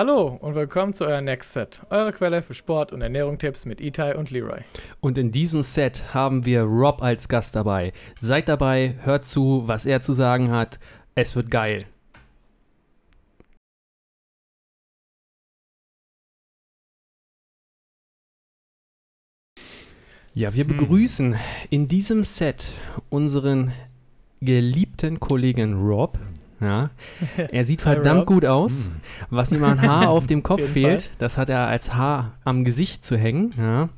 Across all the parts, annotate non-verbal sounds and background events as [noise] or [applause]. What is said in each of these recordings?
Hallo und willkommen zu euer Next Set, eure Quelle für Sport- und Ernährungstipps mit Itai und Leroy. Und in diesem Set haben wir Rob als Gast dabei. Seid dabei, hört zu, was er zu sagen hat. Es wird geil. Ja, wir Hm. begrüßen in diesem Set unseren geliebten Kollegen Rob. Ja, [laughs] er sieht verdammt gut aus. Was ihm an Haar [laughs] auf dem Kopf jeden fehlt, das hat er als Haar am Gesicht zu hängen. Ja.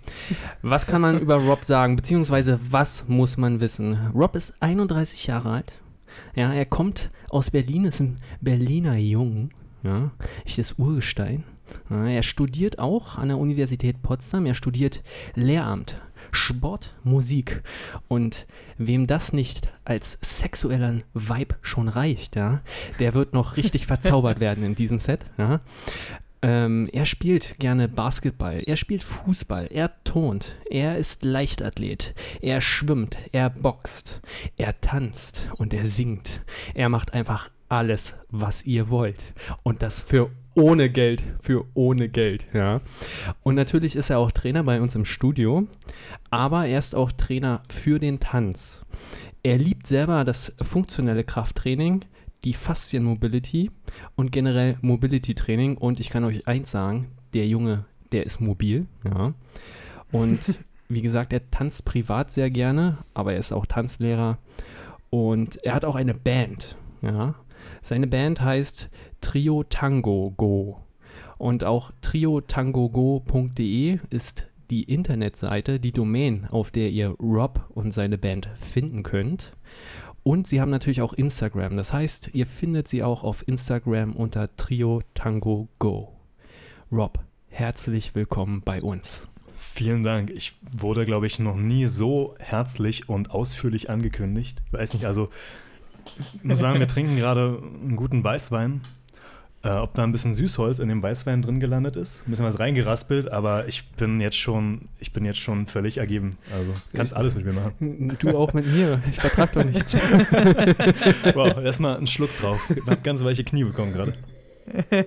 Was kann man über Rob sagen, beziehungsweise was muss man wissen? Rob ist 31 Jahre alt. Ja, er kommt aus Berlin, ist ein Berliner Jung. Ja, echtes Urgestein. Ja, er studiert auch an der Universität Potsdam. Er studiert Lehramt, Sport, Musik. Und wem das nicht als sexuellen Vibe schon reicht, ja, der wird noch richtig verzaubert [laughs] werden in diesem Set. Ja. Ähm, er spielt gerne Basketball, er spielt Fußball, er turnt, er ist Leichtathlet, er schwimmt, er boxt, er tanzt und er singt. Er macht einfach alles, was ihr wollt. Und das für ohne Geld, für ohne Geld, ja. Und natürlich ist er auch Trainer bei uns im Studio, aber er ist auch Trainer für den Tanz. Er liebt selber das funktionelle Krafttraining, die Faszienmobility und generell Mobility Training. Und ich kann euch eins sagen, der Junge, der ist mobil, ja. Und [laughs] wie gesagt, er tanzt privat sehr gerne, aber er ist auch Tanzlehrer. Und er hat auch eine Band, ja. Seine Band heißt Trio Tango Go. Und auch triotangogo.de ist die Internetseite, die Domain, auf der ihr Rob und seine Band finden könnt. Und sie haben natürlich auch Instagram. Das heißt, ihr findet sie auch auf Instagram unter Trio Tango Go. Rob, herzlich willkommen bei uns. Vielen Dank. Ich wurde, glaube ich, noch nie so herzlich und ausführlich angekündigt. Ich weiß nicht, also ich muss sagen, wir trinken gerade einen guten Weißwein. Äh, ob da ein bisschen Süßholz in dem Weißwein drin gelandet ist, ein bisschen was reingeraspelt, aber ich bin jetzt schon, ich bin jetzt schon völlig ergeben. Also kannst alles mit mir machen. Du auch mit mir. Ich vertrag doch nichts. [laughs] Wow, erstmal einen Schluck drauf. Ich hab ganz weiche Knie bekommen gerade. [laughs]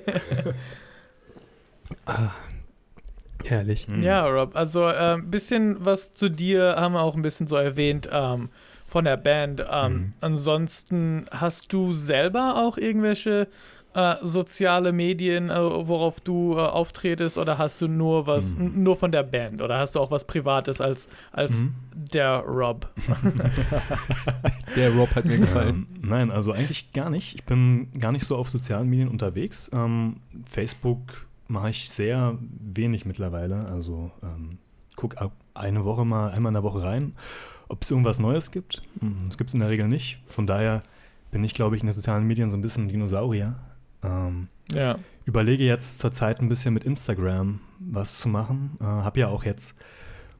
Herrlich. Hm. Ja, Rob, also ein ähm, bisschen was zu dir haben wir auch ein bisschen so erwähnt ähm, von der Band. Ähm, Mhm. Ansonsten hast du selber auch irgendwelche äh, soziale Medien, äh, worauf du äh, auftretest, oder hast du nur was, Mhm. nur von der Band, oder hast du auch was Privates als, als Mhm. der Rob? [laughs] Der Rob hat mir gefallen. Ähm, nein, also eigentlich gar nicht. Ich bin gar nicht so auf sozialen Medien unterwegs. Ähm, Facebook mache ich sehr wenig mittlerweile. Also ähm, guck ab eine Woche mal, einmal in der Woche rein, ob es irgendwas Neues gibt. Hm, Das gibt es in der Regel nicht. Von daher bin ich, glaube ich, in den sozialen Medien so ein bisschen ein Dinosaurier. Ähm, Ja. überlege jetzt zurzeit ein bisschen mit Instagram was zu machen. Äh, hab ja auch jetzt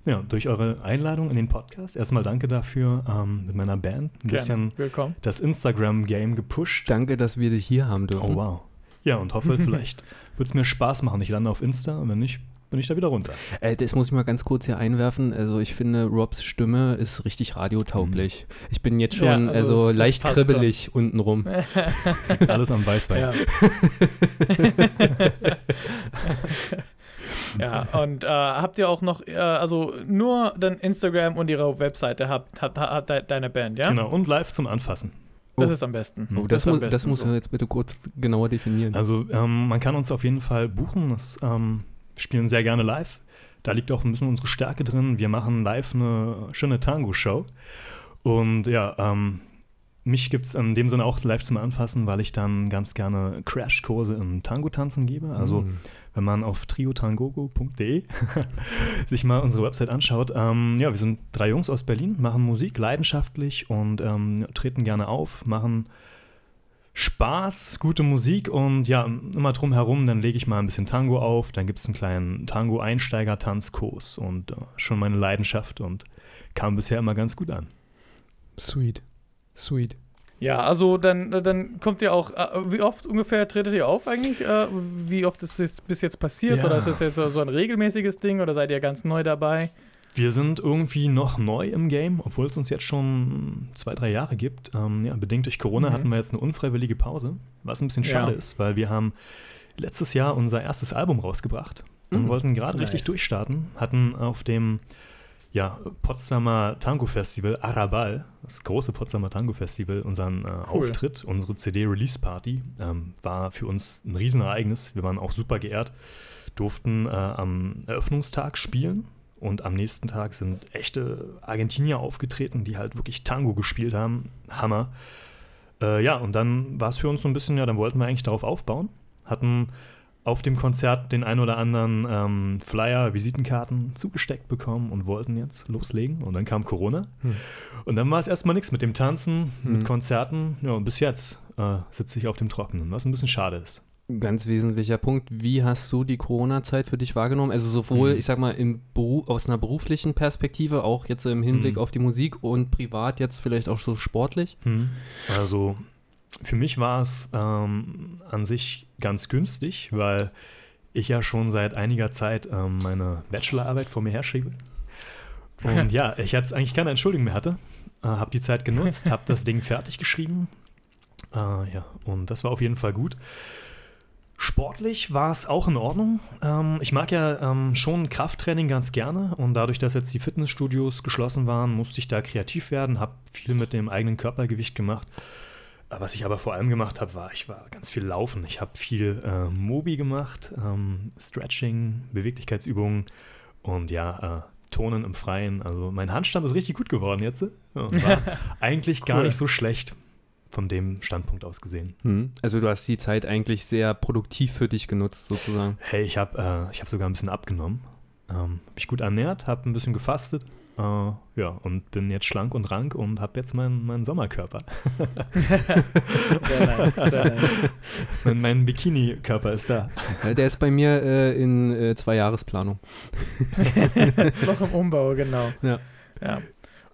ja, durch eure Einladung in den Podcast, erstmal danke dafür, ähm, mit meiner Band ein bisschen Gerne. Willkommen. das Instagram-Game gepusht. Danke, dass wir dich hier haben dürfen. Oh wow. Ja, und hoffe, [laughs] vielleicht wird es mir Spaß machen. Ich lande auf Insta und wenn nicht, bin ich da wieder runter. Äh, das muss ich mal ganz kurz hier einwerfen. Also ich finde, Robs Stimme ist richtig radiotauglich. Ich bin jetzt Ja, schon also also es- es leicht passt kribbelig untenrum. [laughs] Alles am Weißwein. Ja. [laughs] ja, und äh, habt ihr auch noch, äh, also nur dann Instagram und ihre Webseite habt, hat, hat de- deine Band, ja? Genau, und live zum Anfassen. Das Oh. ist am besten. Oh, Oh, das, ist am mu das besten musst so. du jetzt bitte kurz genauer definieren. Also ähm, man kann uns auf jeden Fall buchen. Das ähm, spielen sehr gerne live. Da liegt auch ein bisschen unsere Stärke drin. Wir machen live eine schöne Tango-Show. Und ja, ähm, mich gibt es in dem Sinne auch live zum Anfassen, weil ich dann ganz gerne Crashkurse im Tango-Tanzen gebe. Also Mm. wenn man auf triotangogo.de [laughs] sich mal unsere Website anschaut. Ähm, ja, wir sind drei Jungs aus Berlin, machen Musik leidenschaftlich und ähm, treten gerne auf, machen Spaß, gute Musik und ja, immer drumherum, dann lege ich mal ein bisschen Tango auf, dann gibt es einen kleinen Tango-Einsteiger-Tanzkurs und äh, schon meine Leidenschaft und kam bisher immer ganz gut an. Sweet. Sweet. Ja, also dann, dann kommt ihr auch, äh, wie oft ungefähr tretet ihr auf eigentlich? Äh, wie oft ist es bis jetzt passiert? Ja. Oder ist das jetzt so so ein regelmäßiges Ding oder seid ihr ganz neu dabei? Wir sind irgendwie noch neu im Game, obwohl es uns jetzt schon zwei, drei Jahre gibt. Ähm, ja, bedingt durch Corona Mhm. hatten wir jetzt eine unfreiwillige Pause, was ein bisschen Ja. schade ist, weil wir haben letztes Jahr unser erstes Album rausgebracht und Mhm. wollten gerade Nice. richtig durchstarten. Hatten auf dem ja, Potsdamer Tango Festival Arabal, das große Potsdamer Tango Festival, unseren äh, Auftritt, unsere CD-Release-Party. Ähm, war für uns ein Riesenereignis. Wir waren auch super geehrt, durften äh, am Eröffnungstag spielen. Und am nächsten Tag sind echte Argentinier aufgetreten, die halt wirklich Tango gespielt haben. Hammer. Äh, ja, und dann war es für uns so ein bisschen, ja, dann wollten wir eigentlich darauf aufbauen. Hatten auf dem Konzert den ein oder anderen ähm, Flyer, Visitenkarten zugesteckt bekommen und wollten jetzt loslegen. Und dann kam Corona. Hm. Und dann war es erstmal nichts mit dem Tanzen, Hm. mit Konzerten. Ja, und bis jetzt äh, sitze ich auf dem Trockenen, was ein bisschen schade ist. Ganz wesentlicher Punkt. Wie hast du die Corona-Zeit für dich wahrgenommen? Also sowohl, Mhm. ich sag mal, im aus einer beruflichen Perspektive, auch jetzt im Hinblick Mhm. auf die Musik und privat jetzt vielleicht auch so sportlich? Also für mich war es ähm, an sich ganz günstig, weil ich ja schon seit einiger Zeit ähm, meine Bachelorarbeit vor mir herschiebe. Und [laughs] ja, ich jetzt eigentlich keine Entschuldigung mehr hatte. Äh, habe die Zeit genutzt, habe das [laughs] Ding fertig geschrieben. Äh, ja, und das war auf jeden Fall gut. Sportlich war es auch in Ordnung. Ähm, ich mag ja ähm, schon Krafttraining ganz gerne und dadurch, dass jetzt die Fitnessstudios geschlossen waren, musste ich da kreativ werden, habe viel mit dem eigenen Körpergewicht gemacht. Äh, Was ich aber vor allem gemacht habe, war, ich war ganz viel laufen. Ich habe viel äh, Mobi gemacht, ähm, Stretching, Beweglichkeitsübungen und ja, äh, Tonen im Freien. Also mein Handstand ist richtig gut geworden jetzt. Ja, und war [laughs] eigentlich gar Cool. nicht so schlecht von dem Standpunkt aus gesehen. Hm. Also du hast die Zeit eigentlich sehr produktiv für dich genutzt, sozusagen. Hey, ich habe äh, ich hab sogar ein bisschen abgenommen. Ähm, mich gut ernährt, habe ein bisschen gefastet. Äh, ja, und bin jetzt schlank und rank und habe jetzt meinen meinen Sommerkörper. [laughs] Sehr nice, sehr nice. mein mein Bikini-Körper ist da. Der ist bei mir äh, in äh, zwei Jahresplanung. [laughs] Noch im Umbau, genau. Ja. ja.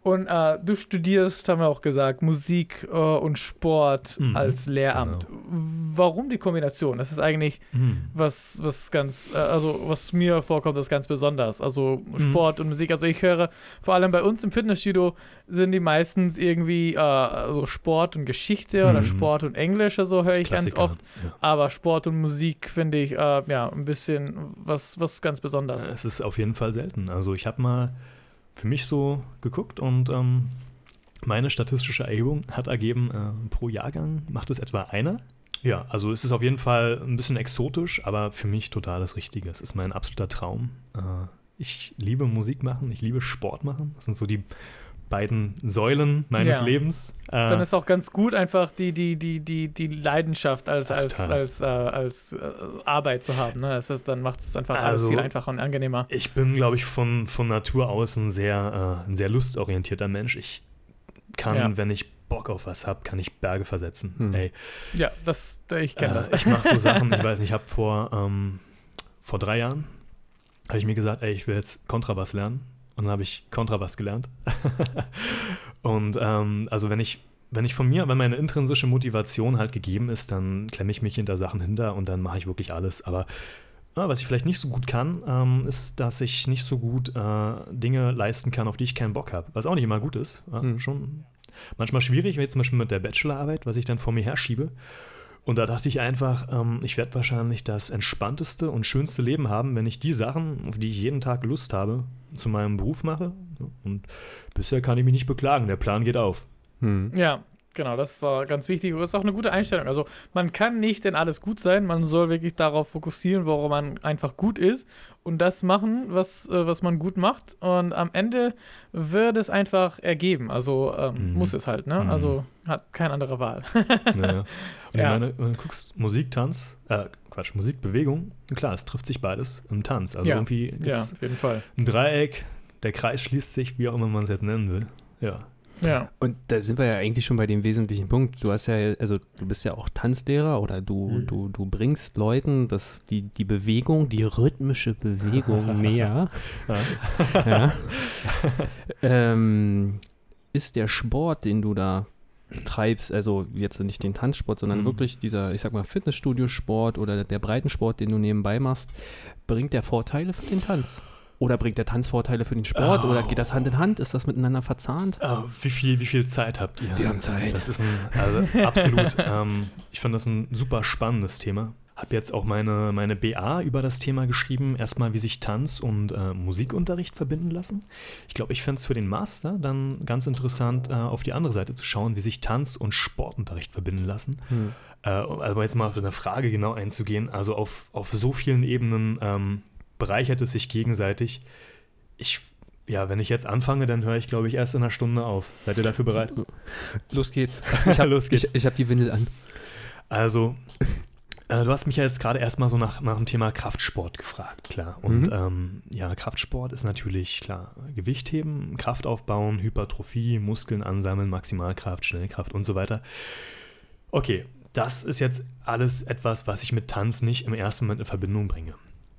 Und äh, du studierst, haben wir auch gesagt, Musik äh, und Sport Mhm, als Lehramt. Warum die Kombination? Das ist eigentlich Hm. was, was ganz, äh, also was mir vorkommt, ist ganz besonders. Also Mhm. Sport und Musik. Also ich höre, vor allem bei uns im Fitnessstudio sind die meistens irgendwie äh, also Sport und Geschichte oder Mhm. Sport und Englisch, so höre ich ganz Klassiker, oft. Ja. Aber Sport und Musik finde ich äh, ja ein bisschen was, was ganz Besonderes. Es ist auf jeden Fall selten. Also ich habe mal für mich so geguckt und ähm, meine statistische Erhebung hat ergeben, äh, pro Jahrgang macht es etwa einer. Ja, also es ist auf jeden Fall ein bisschen exotisch, aber für mich total das Richtige. Es ist mein absoluter Traum. Äh, ich liebe Musik machen, ich liebe Sport machen. Das sind so die beiden Säulen meines Ja. Lebens. Äh, Dann ist auch ganz gut, einfach die, die, die, die, die Leidenschaft als, als, als, äh, als äh, Arbeit zu haben. Ne? Das ist, dann macht es einfach alles Also- viel einfacher und angenehmer. Ich bin, glaube ich, von, von Natur aus ein sehr, äh, ein sehr lustorientierter Mensch. Ich kann, Ja. wenn ich Bock auf was habe, kann ich Berge versetzen. Hm. Ey, Ja, das, ich kenne äh, das. Ich mache so [laughs] Sachen, ich weiß nicht, ich habe vor, ähm, vor drei Jahren, habe ich mir gesagt, ey, ich will jetzt Kontrabass lernen. Und dann habe ich Kontrabass gelernt. [laughs] und ähm, also wenn ich, wenn ich von mir, wenn meine intrinsische Motivation halt gegeben ist, dann klemme ich mich hinter Sachen hinter und dann mache ich wirklich alles. Aber Ah, was ich vielleicht nicht so gut kann, ähm, ist, dass ich nicht so gut äh, Dinge leisten kann, auf die ich keinen Bock habe. Was auch nicht immer gut ist. Ja, Hm. Schon manchmal schwierig, wie zum Beispiel mit der Bachelorarbeit, was ich dann vor mir herschiebe. Und da dachte ich einfach, ähm, ich werde wahrscheinlich das entspannteste und schönste Leben haben, wenn ich die Sachen, auf die ich jeden Tag Lust habe, zu meinem Beruf mache. Und bisher kann ich mich nicht beklagen. Der Plan geht auf. Hm. Ja, genau, das ist äh, ganz wichtig. Das ist auch eine gute Einstellung. Also man kann nicht in alles gut sein, man soll wirklich darauf fokussieren, worum man einfach gut ist und das machen, was, äh, was man gut macht. Und am Ende wird es einfach ergeben. Also ähm, Mhm. muss es halt, ne? Mhm. Also hat keine andere Wahl. Naja. [laughs] Und Ja. ich meine, wenn du guckst, Musik, Tanz, äh, Quatsch, Musik, Bewegung, klar, es trifft sich beides im Tanz. Also Ja. irgendwie ja, auf jeden Fall. ein Dreieck, der Kreis schließt sich, wie auch immer man es jetzt nennen will. Ja. Ja. Und da sind wir ja eigentlich schon bei dem wesentlichen Punkt. Du hast ja, also du bist ja auch Tanzlehrer oder du, Mhm. du, du bringst Leuten das, die, die Bewegung, die rhythmische Bewegung [laughs] näher. Ja. ja. [laughs] ähm, ist der Sport, den du da treibst, also jetzt nicht den Tanzsport, sondern Mhm. wirklich dieser, ich sag mal, Fitnessstudio-Sport oder der Breitensport, den du nebenbei machst, bringt der Vorteile für den Tanz? Oder bringt der Tanz Vorteile für den Sport? Oder geht das Hand in Hand? Ist das miteinander verzahnt? Äh, wie, viel, wie viel Zeit habt ihr? Wir haben Zeit. Das ist ein, also absolut. ähm, ich fand das ein super spannendes Thema. habe jetzt auch meine, meine BA über das Thema geschrieben. Erstmal, wie sich Tanz und äh, Musikunterricht verbinden lassen. Ich glaube, ich fände es für den Master dann ganz interessant, äh, auf die andere Seite zu schauen, wie sich Tanz und Sportunterricht verbinden lassen. Hm. Äh, also jetzt mal auf eine Frage genau einzugehen. Also auf, auf so vielen Ebenen ähm, bereichert es sich gegenseitig. Ich ja, wenn ich jetzt anfange, dann höre ich, glaube ich, erst in einer Stunde auf. Seid ihr dafür bereit? Los geht's. [laughs] Ich habe ich, ich hab die Windel an. Also, äh, du hast mich ja jetzt gerade erstmal so nach, nach dem Thema Kraftsport gefragt, klar. Und mhm. ähm, ja, Kraftsport ist natürlich, klar, Gewicht heben, Kraft aufbauen, Hypertrophie, Muskeln ansammeln, Maximalkraft, Schnellkraft und so weiter. Okay, das ist jetzt alles etwas, was ich mit Tanz nicht im ersten Moment in Verbindung bringe.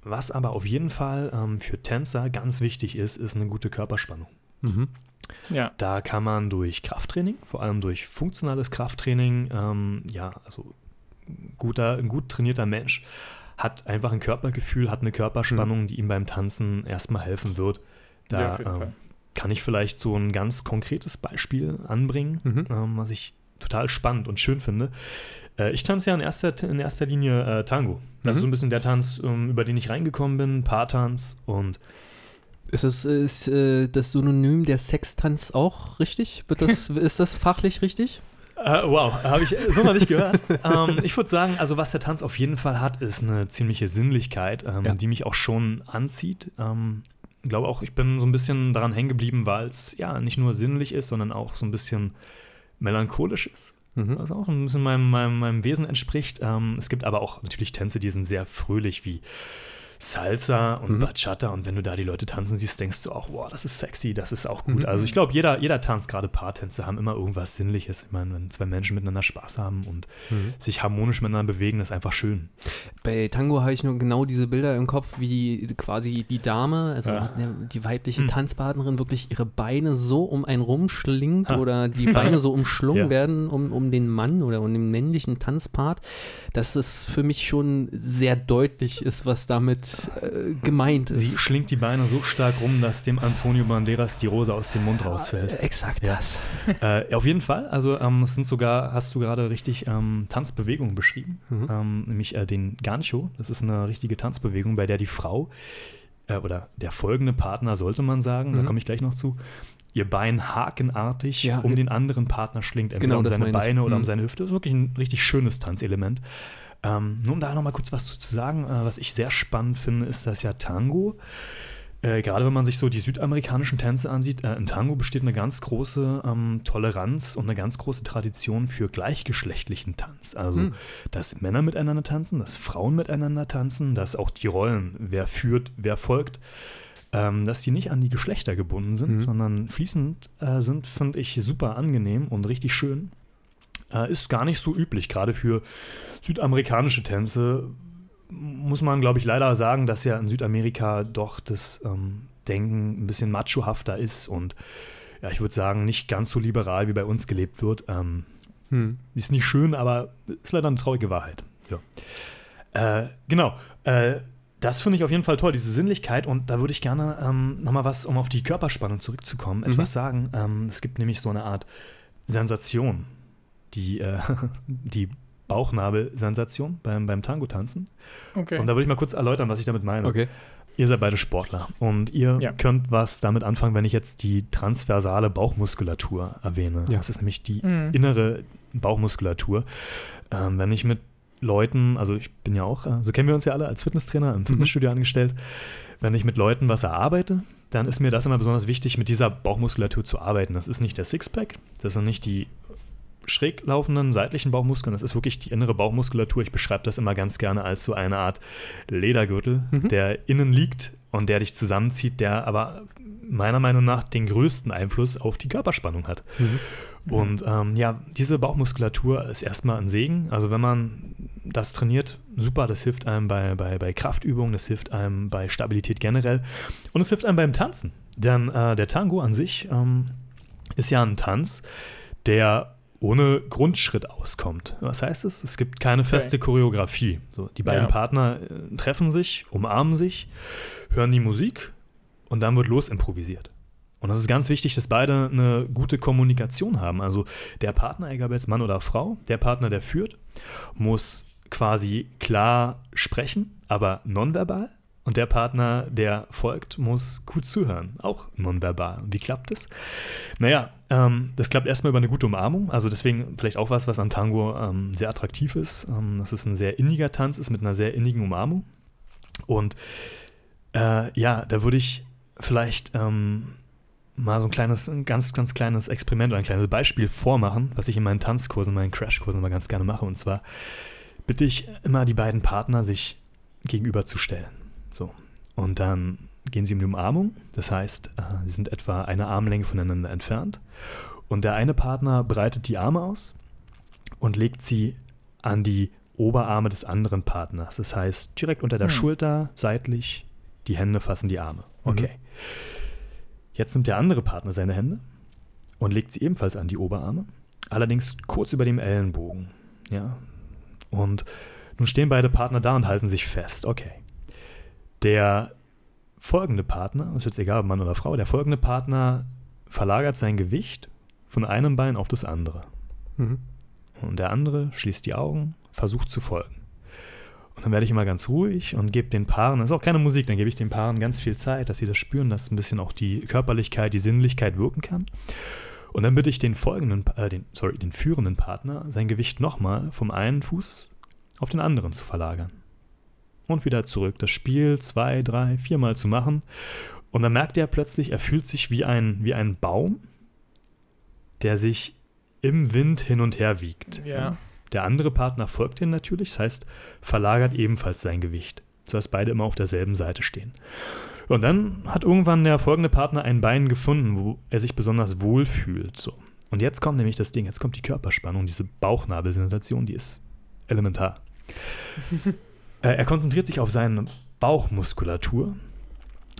Was aber auf jeden Fall ähm, für Tänzer ganz wichtig ist, ist eine gute Körperspannung. Mhm. Ja. Da kann man durch Krafttraining, vor allem durch funktionales Krafttraining, ähm, ja, also guter, ein gut trainierter Mensch hat einfach ein Körpergefühl, hat eine Körperspannung, mhm. die ihm beim Tanzen erstmal helfen wird. Da ja, ähm, kann ich vielleicht so ein ganz konkretes Beispiel anbringen, mhm. ähm, was ich total spannend und schön finde. Äh, ich tanze ja in erster, in erster Linie äh, Tango. Das mhm. ist so ein bisschen der Tanz, um, ähm, über den ich reingekommen bin, Paartanz und ist, es, ist äh, das Synonym der Sextanz auch richtig? Wird das, [laughs] ist das fachlich richtig? Uh, wow, habe ich so noch nicht gehört. [laughs] ähm, ich würde sagen, also was der Tanz auf jeden Fall hat, ist eine ziemliche Sinnlichkeit, ähm, ja. die mich auch schon anzieht. Ähm, ich glaube auch, ich bin so ein bisschen daran hängen geblieben, weil es ja nicht nur sinnlich ist, sondern auch so ein bisschen melancholisch ist. Mhm. Was auch ein bisschen meinem, meinem, meinem Wesen entspricht. Ähm, es gibt aber auch natürlich Tänze, die sind sehr fröhlich, wie Salsa und mhm. Bachata und wenn du da die Leute tanzen siehst, denkst du auch, wow, das ist sexy, das ist auch gut. Mhm. Also ich glaube, jeder, jeder Tanz, gerade Paartänze, haben immer irgendwas Sinnliches. Ich meine, wenn zwei Menschen miteinander Spaß haben und mhm. sich harmonisch miteinander bewegen, das ist einfach schön. Bei Tango habe ich nur genau diese Bilder im Kopf, wie quasi die Dame, also ja. die weibliche mhm. Tanzpartnerin, wirklich ihre Beine so um einen rumschlingt ha. oder die Beine so [laughs] umschlungen ja. werden um, um den Mann oder um den männlichen Tanzpart, dass es für mich schon sehr deutlich ist, was damit äh, gemeint ist. Sie schlingt die Beine so stark rum, dass dem Antonio Banderas die Rose aus dem Mund rausfällt. Exakt ja. das. [laughs] Äh, auf jeden Fall. Also ähm, es sind sogar, hast du gerade richtig ähm, Tanzbewegungen beschrieben, mhm. ähm, nämlich äh, den Gancho. Das ist eine richtige Tanzbewegung, bei der die Frau äh, oder der folgende Partner, sollte man sagen, mhm. da komme ich gleich noch zu, ihr Bein hakenartig ja, um den anderen Partner schlingt, entweder genau, um seine Beine oder mhm. um seine Hüfte. Das ist wirklich ein richtig schönes Tanzelement. Ähm, nur um da noch mal kurz was zu sagen, äh, was ich sehr spannend finde, ist, dass ja Tango, äh, gerade wenn man sich so die südamerikanischen Tänze ansieht, äh, in Tango besteht eine ganz große ähm, Toleranz und eine ganz große Tradition für gleichgeschlechtlichen Tanz. Also, hm. dass Männer miteinander tanzen, dass Frauen miteinander tanzen, dass auch die Rollen, wer führt, wer folgt, ähm, dass die nicht an die Geschlechter gebunden sind, mhm. sondern fließend äh, sind, finde ich super angenehm und richtig schön. Äh, ist gar nicht so üblich, gerade für südamerikanische Tänze. Muss man, glaube ich, leider sagen, dass ja in Südamerika doch das ähm, Denken ein bisschen machohafter ist und ja, ich würde sagen, nicht ganz so liberal wie bei uns gelebt wird. Ähm, hm. Ist nicht schön, aber ist leider eine traurige Wahrheit. Ja. Äh, genau. Äh, das finde ich auf jeden Fall toll, diese Sinnlichkeit. Und da würde ich gerne ähm, nochmal was, um auf die Körperspannung zurückzukommen, mhm. etwas sagen. Ähm, es gibt nämlich so eine Art Sensation die, äh, [laughs] die Bauchnabelsensation beim, beim Tango-Tanzen. Okay. Und da würde ich mal kurz erläutern, was ich damit meine. Okay. Ihr seid beide Sportler und ihr ja. könnt was damit anfangen, wenn ich jetzt die transversale Bauchmuskulatur erwähne. Ja. Das ist nämlich die mhm. innere Bauchmuskulatur. Ähm, wenn ich mit Leuten, also ich bin ja auch, äh, so kennen wir uns ja alle als Fitnesstrainer im mhm. Fitnessstudio mhm. angestellt, wenn ich mit Leuten was erarbeite, dann ist mir das immer besonders wichtig, mit dieser Bauchmuskulatur zu arbeiten. Das ist nicht der Sixpack, das sind nicht die schräg laufenden seitlichen Bauchmuskeln. Das ist wirklich die innere Bauchmuskulatur. Ich beschreibe das immer ganz gerne als so eine Art Ledergürtel, mhm. der innen liegt und der dich zusammenzieht, der aber meiner Meinung nach den größten Einfluss auf die Körperspannung hat. Mhm. Und ähm, ja, diese Bauchmuskulatur ist erstmal ein Segen. Also wenn man das trainiert, super, das hilft einem bei, bei, bei Kraftübungen, das hilft einem bei Stabilität generell und es hilft einem beim Tanzen. Denn äh, der Tango an sich ähm, ist ja ein Tanz, der ohne Grundschritt auskommt. Was heißt es? Es gibt keine feste okay. Choreografie. So, die beiden ja. Partner äh, treffen sich, umarmen sich, hören die Musik und dann wird los improvisiert. Und das ist ganz wichtig, dass beide eine gute Kommunikation haben. Also der Partner, egal ob jetzt Mann oder Frau, der Partner, der führt, muss quasi klar sprechen, aber nonverbal. Und der Partner, der folgt, muss gut zuhören, auch nonverbal. Wie klappt das? Naja, ähm, das klappt erstmal über eine gute Umarmung. Also deswegen vielleicht auch was, was an Tango ähm, sehr attraktiv ist. Ähm, dass es ein sehr inniger Tanz ist mit einer sehr innigen Umarmung. Und äh, ja, da würde ich vielleicht ähm, mal so ein kleines, ein ganz, ganz kleines Experiment oder ein kleines Beispiel vormachen, was ich in meinen Tanzkursen, in meinen Crashkursen immer ganz gerne mache. Und zwar bitte ich immer die beiden Partner, sich gegenüberzustellen. Und dann gehen sie in die Umarmung. Das heißt, äh, sie sind etwa eine Armlänge voneinander entfernt. Und der eine Partner breitet die Arme aus und legt sie an die Oberarme des anderen Partners. Das heißt, direkt unter der hm. Schulter, seitlich, die Hände fassen die Arme. Mhm. Okay. Mhm. Jetzt nimmt der andere Partner seine Hände und legt sie ebenfalls an die Oberarme, allerdings kurz über dem Ellenbogen. Ja. Und nun stehen beide Partner da und halten sich fest. Okay. Der folgende Partner, ist jetzt egal, ob Mann oder Frau, der folgende Partner verlagert sein Gewicht von einem Bein auf das andere. Mhm. Und der andere schließt die Augen, versucht zu folgen. Und dann werde ich immer ganz ruhig und gebe den Paaren, das ist auch keine Musik, dann gebe ich den Paaren ganz viel Zeit, dass sie das spüren, dass ein bisschen auch die Körperlichkeit, die Sinnlichkeit wirken kann. Und dann bitte ich den folgenden, äh, den, sorry, den führenden Partner, sein Gewicht nochmal vom einen Fuß auf den anderen zu verlagern. Und wieder zurück. Das Spiel zwei, drei, viermal zu machen. Und dann merkt er plötzlich, er fühlt sich wie ein, wie ein Baum, der sich im Wind hin und her wiegt. Ja. Der andere Partner folgt ihm natürlich, das heißt, verlagert ebenfalls sein Gewicht, sodass beide immer auf derselben Seite stehen. Und dann hat irgendwann der folgende Partner ein Bein gefunden, wo er sich besonders wohl fühlt. So. Und jetzt kommt nämlich das Ding, jetzt kommt die Körperspannung, diese Bauchnabelsensation, die ist elementar. [laughs] Äh, er konzentriert sich auf seine Bauchmuskulatur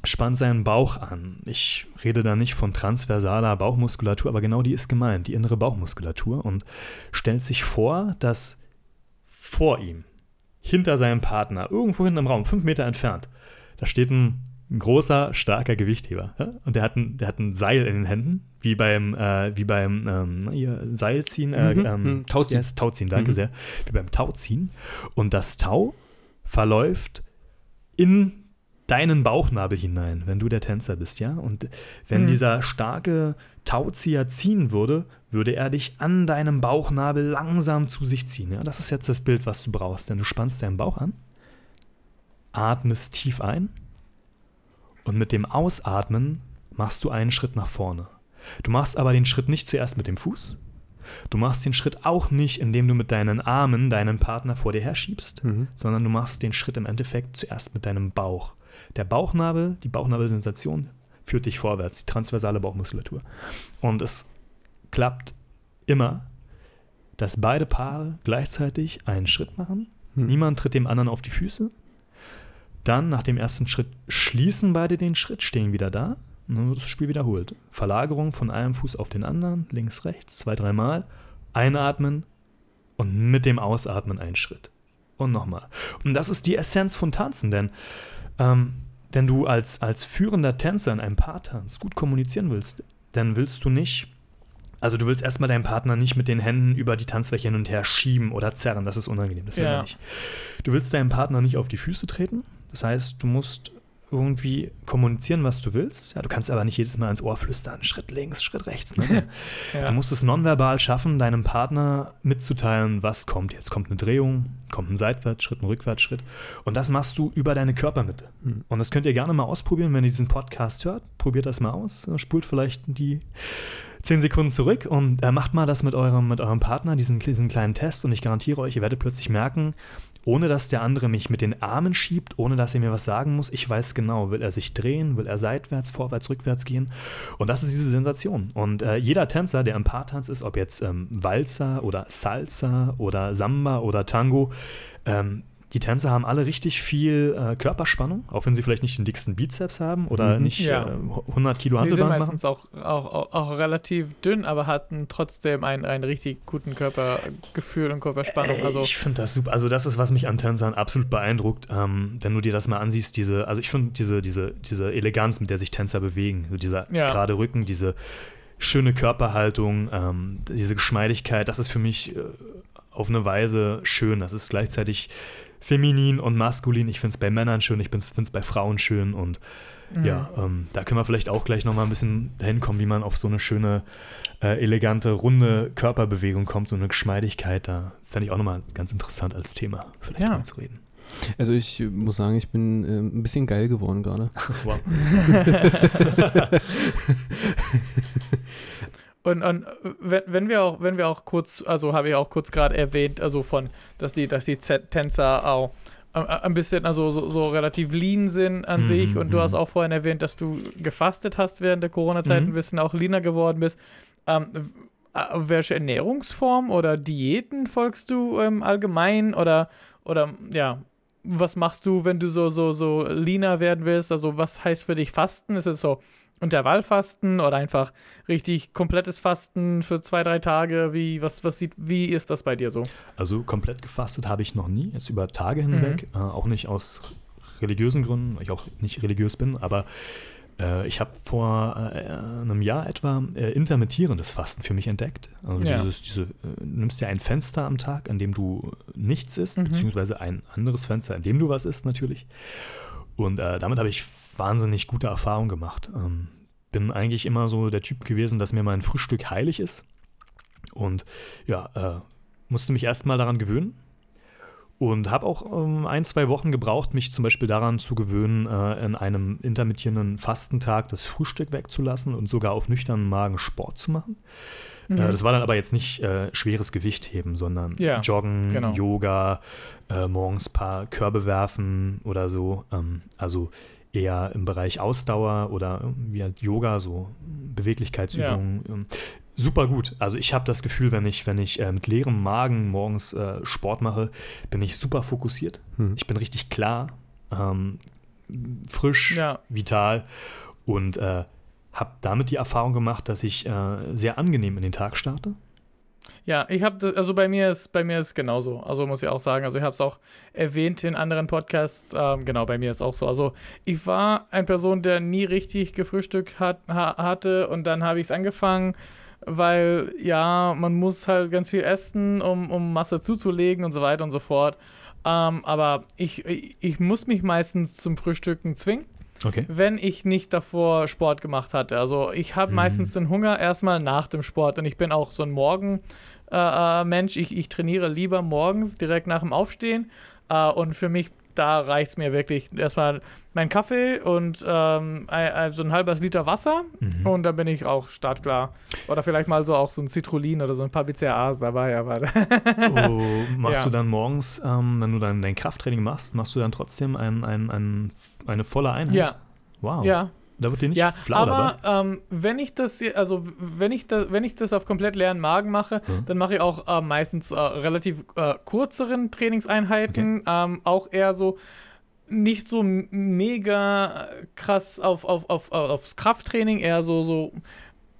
spannt seinen Bauch an. Ich rede da nicht von transversaler Bauchmuskulatur, aber genau die ist gemeint, die innere Bauchmuskulatur und stellt sich vor, dass vor ihm, hinter seinem Partner, irgendwo hinten im Raum, fünf Meter entfernt, da steht ein, großer, starker Gewichtheber. Ja? Und der hat, ein, der hat ein Seil in den Händen, wie beim, äh, wie beim ähm, hier, Seilziehen, äh, mhm. ähm, mhm. Tauziehen. Yes, Tauziehen, danke mhm. sehr, wie beim Tauziehen. Und das Tau verläuft in deinen Bauchnabel hinein, wenn du der Tänzer bist, ja? Und wenn mhm. dieser starke Tauzieher ziehen würde, würde er dich an deinem Bauchnabel langsam zu sich ziehen. Ja? Das ist jetzt das Bild, was du brauchst, denn du spannst deinen Bauch an, atmest tief ein und mit dem Ausatmen machst du einen Schritt nach vorne. Du machst aber den Schritt nicht zuerst mit dem Fuß. Du machst den Schritt auch nicht, indem du mit deinen Armen deinen Partner vor dir herschiebst, mhm. sondern du machst den Schritt im Endeffekt zuerst mit deinem Bauch. Der Bauchnabel, die Bauchnabelsensation führt dich vorwärts, die transversale Bauchmuskulatur. Und es klappt immer, dass beide Paare gleichzeitig einen Schritt machen. Hm. Niemand tritt dem anderen auf die Füße. Dann, nach dem ersten Schritt, schließen beide den Schritt, stehen wieder da. Und dann wird das Spiel wiederholt. Verlagerung von einem Fuß auf den anderen, links, rechts, zwei, dreimal. Einatmen und mit dem Ausatmen einen Schritt. Und nochmal. Und das ist die Essenz von Tanzen, denn ähm, wenn du als, als führender Tänzer in einem Paartanz gut kommunizieren willst, dann willst du nicht, also du willst erstmal deinen Partner nicht mit den Händen über die Tanzfläche hin und her schieben oder zerren, das ist unangenehm, das will ja. nicht. Du willst deinem Partner nicht auf die Füße treten, das heißt, du musst irgendwie kommunizieren, was du willst. Ja, du kannst aber nicht jedes Mal ins Ohr flüstern, Schritt links, Schritt rechts. Ne? [laughs] ja. Du musst es nonverbal schaffen, deinem Partner mitzuteilen, was kommt. Jetzt kommt eine Drehung, kommt ein Seitwärtsschritt, ein Rückwärtsschritt. Und das machst du über deine Körpermitte. Mhm. Und das könnt ihr gerne mal ausprobieren, wenn ihr diesen Podcast hört. Probiert das mal aus. Spult vielleicht die zehn Sekunden zurück und äh, macht mal das mit eurem, mit eurem Partner, diesen, diesen kleinen Test. Und ich garantiere euch, ihr werdet plötzlich merken, ohne dass der andere mich mit den Armen schiebt, ohne dass er mir was sagen muss. Ich weiß genau, will er sich drehen, will er seitwärts, vorwärts, rückwärts gehen. Und das ist diese Sensation. Und äh, jeder Tänzer, der im Paartanz ist, ob jetzt ähm, Walzer oder Salsa oder Samba oder Tango, ähm, die Tänzer haben alle richtig viel äh, Körperspannung, auch wenn sie vielleicht nicht den dicksten Bizeps haben oder mhm, nicht ja. äh, 100 Kilo Handelband machen. Die sind meistens auch, auch, auch, relativ dünn, aber hatten trotzdem einen, einen richtig guten Körpergefühl und Körperspannung. Also ich finde das super. Also das ist, was mich an Tänzern absolut beeindruckt, ähm, wenn du dir das mal ansiehst. Diese, also ich finde diese, diese, diese Eleganz, mit der sich Tänzer bewegen, so dieser ja. gerade Rücken, diese schöne Körperhaltung, ähm, diese Geschmeidigkeit, das ist für mich äh, auf eine Weise schön. Das ist gleichzeitig feminin und maskulin. Ich finde es bei Männern schön, ich finde es bei Frauen schön und Mhm. ja, ähm, da können wir vielleicht auch gleich nochmal ein bisschen hinkommen, wie man auf so eine schöne, äh, elegante, runde Körperbewegung kommt, so eine Geschmeidigkeit. Da fände ich auch nochmal ganz interessant als Thema vielleicht Ja. mal zu reden. Also ich muss sagen, ich bin äh, ein bisschen geil geworden gerade. [laughs] Wow. [laughs] [laughs] Und, und äh, wenn, wenn wir auch, wenn wir auch kurz, also habe ich auch kurz gerade erwähnt, also von, dass die, dass die Z Tänzer auch äh, ein bisschen, also so, so relativ lean sind an Mhm, sich. Und du mhm. hast auch vorhin erwähnt, dass du gefastet hast während der Corona-Zeit, Mhm. ein bisschen auch leaner geworden bist. Ähm, äh, welche Ernährungsform oder Diäten folgst du ähm, allgemein oder, oder ja, was machst du, wenn du so, so, so leaner werden willst? Also was heißt für dich Fasten? Ist es so Intervallfasten oder einfach richtig komplettes Fasten für zwei, drei Tage? Wie, was, was sieht, wie ist das bei dir so? Also komplett gefastet habe ich noch nie, jetzt über Tage hinweg, äh, auch nicht aus religiösen Gründen, weil ich auch nicht religiös bin, aber äh, ich habe vor äh, einem Jahr etwa äh, intermittierendes Fasten für mich entdeckt. Also Ja. dieses, diese, äh, du nimmst dir ein Fenster am Tag, an dem du nichts isst, Mhm. beziehungsweise ein anderes Fenster, an dem du was isst natürlich. Und äh, damit habe ich wahnsinnig gute Erfahrungen gemacht. Ähm, bin eigentlich immer so der Typ gewesen, dass mir mein Frühstück heilig ist. Und ja, äh, musste mich erstmal daran gewöhnen. Und habe auch ähm, ein, zwei Wochen gebraucht, mich zum Beispiel daran zu gewöhnen, äh, in einem intermittierenden Fastentag das Frühstück wegzulassen und sogar auf nüchternen Magen Sport zu machen. Mhm. Äh, das war dann aber jetzt nicht äh, schweres Gewicht heben, sondern Ja, Joggen, genau. Yoga, äh, morgens ein paar Körbe werfen oder so. Ähm, also eher im Bereich Ausdauer oder wie halt Yoga, so Beweglichkeitsübungen. Ähm, super gut. Also ich habe das Gefühl, wenn ich, wenn ich äh, mit leerem Magen morgens äh, Sport mache, bin ich super fokussiert. Hm. Ich bin richtig klar, ähm, frisch, Ja. vital und äh, habe damit die Erfahrung gemacht, dass ich äh, sehr angenehm in den Tag starte. Ja, ich habe also bei mir ist bei mir ist genauso. Also muss ich auch sagen, also ich habe es auch erwähnt in anderen Podcasts. Ähm, genau, bei mir ist auch so. Also ich war eine Person, der nie richtig gefrühstückt hat, ha, hatte und dann habe ich es angefangen, weil ja man muss halt ganz viel essen, um, um Masse zuzulegen und so weiter und so fort. Ähm, aber ich, ich, ich muss mich meistens zum Frühstücken zwingen Okay. wenn ich nicht davor Sport gemacht hatte. Also ich habe Mhm. meistens den Hunger erstmal nach dem Sport und ich bin auch so ein Morgen-Mensch. Äh, Mensch. ich, ich trainiere lieber morgens direkt nach dem Aufstehen äh, und für mich, da reicht es mir wirklich erstmal mein Kaffee und ähm, so ein halbes Liter Wasser Mhm. und dann bin ich auch startklar. Oder vielleicht mal so auch so ein Citrullin oder so ein paar BCAAs dabei, aber Oh, [laughs] machst Ja. du dann morgens, ähm, wenn du dann dein Krafttraining machst, machst du dann trotzdem ein, ein, ein, eine volle Einheit? ja, Wow. ja. Da wird dir nicht Ja, flau aber ähm, wenn ich das, also wenn ich das, wenn ich das auf komplett leeren Magen mache, Mhm. dann mache ich auch äh, meistens äh, relativ äh, kürzeren Trainingseinheiten, ähm, auch eher so nicht so mega krass auf, auf, auf, auf, aufs Krafttraining, eher so, so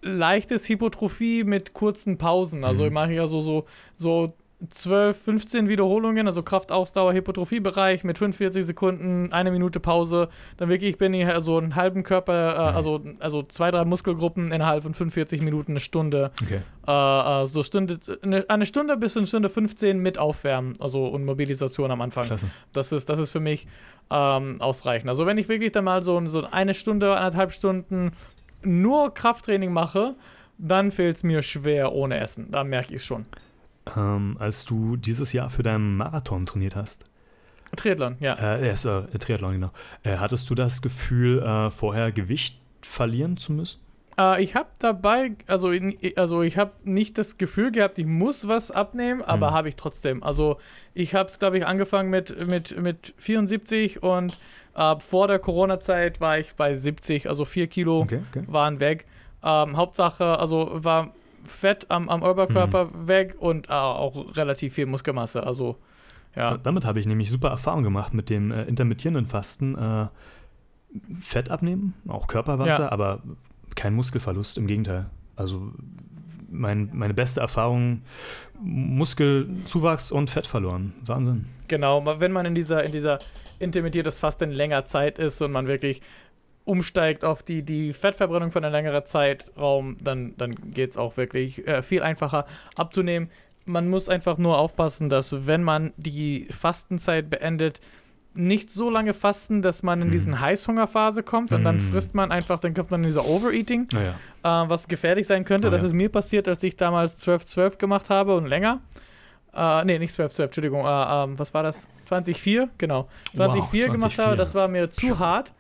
leichtes Hypotrophie mit kurzen Pausen. Also Mhm. ich mache ja so, so, so 12, 15 Wiederholungen, also Kraftausdauer, Hypotrophie-Bereich mit 45 Sekunden, eine Minute Pause. Dann wirklich bin ich so einen halben Körper, äh, also, also zwei, drei Muskelgruppen innerhalb von 45 Minuten, eine Stunde. Okay. Äh, äh, so Stunde, eine, eine Stunde bis eine Stunde 15 mit Aufwärmen, also und Mobilisation am Anfang. Klasse. Das ist, das ist für mich ähm, ausreichend. Also wenn ich wirklich dann mal so, so eine Stunde, anderthalb Stunden nur Krafttraining mache, dann fällt es mir schwer ohne Essen. Da merke ich es schon. Ähm, als du dieses Jahr für deinen Marathon trainiert hast, Triathlon, ja. äh, so, äh, Triathlon, genau, äh, hattest du das Gefühl, äh, vorher Gewicht verlieren zu müssen? Äh, ich habe dabei, also, also ich habe nicht das Gefühl gehabt, ich muss was abnehmen, aber Hm. habe ich trotzdem. Also ich habe es, glaube ich, angefangen mit, mit, mit 74 und äh, vor der Corona-Zeit war ich bei 70, also 4 Kilo okay. waren weg. Ähm, Hauptsache, also war Fett am, am Oberkörper Mhm. weg und äh, auch relativ viel Muskelmasse. Also ja. Da- Damit habe ich nämlich super Erfahrung gemacht mit dem äh, intermittierenden Fasten. Äh, Fett abnehmen, auch Körperwasser, Ja. aber kein Muskelverlust, im Gegenteil. Also mein, meine beste Erfahrung, Muskelzuwachs und Fett verloren. Wahnsinn. Genau, wenn man in dieser, in dieser intermittiertes Fasten länger Zeit ist und man wirklich umsteigt auf die, die Fettverbrennung von einem längeren Zeitraum, dann, dann geht es auch wirklich äh, viel einfacher abzunehmen. man muss einfach nur aufpassen, dass wenn man die Fastenzeit beendet, nicht so lange fasten, dass man in Hm. diesen Heißhungerphase kommt und dann Hm. frisst man einfach, dann kommt man in dieser Overeating, Naja. äh, was gefährlich sein könnte. Oh, das ja. ist mir passiert, als ich damals 12-12 gemacht habe und länger. Äh, nee, nicht 12-12, Entschuldigung. Äh, ähm, was war das? 2004, genau. 2004 Wow, gemacht 2004. habe, das war mir zu hart.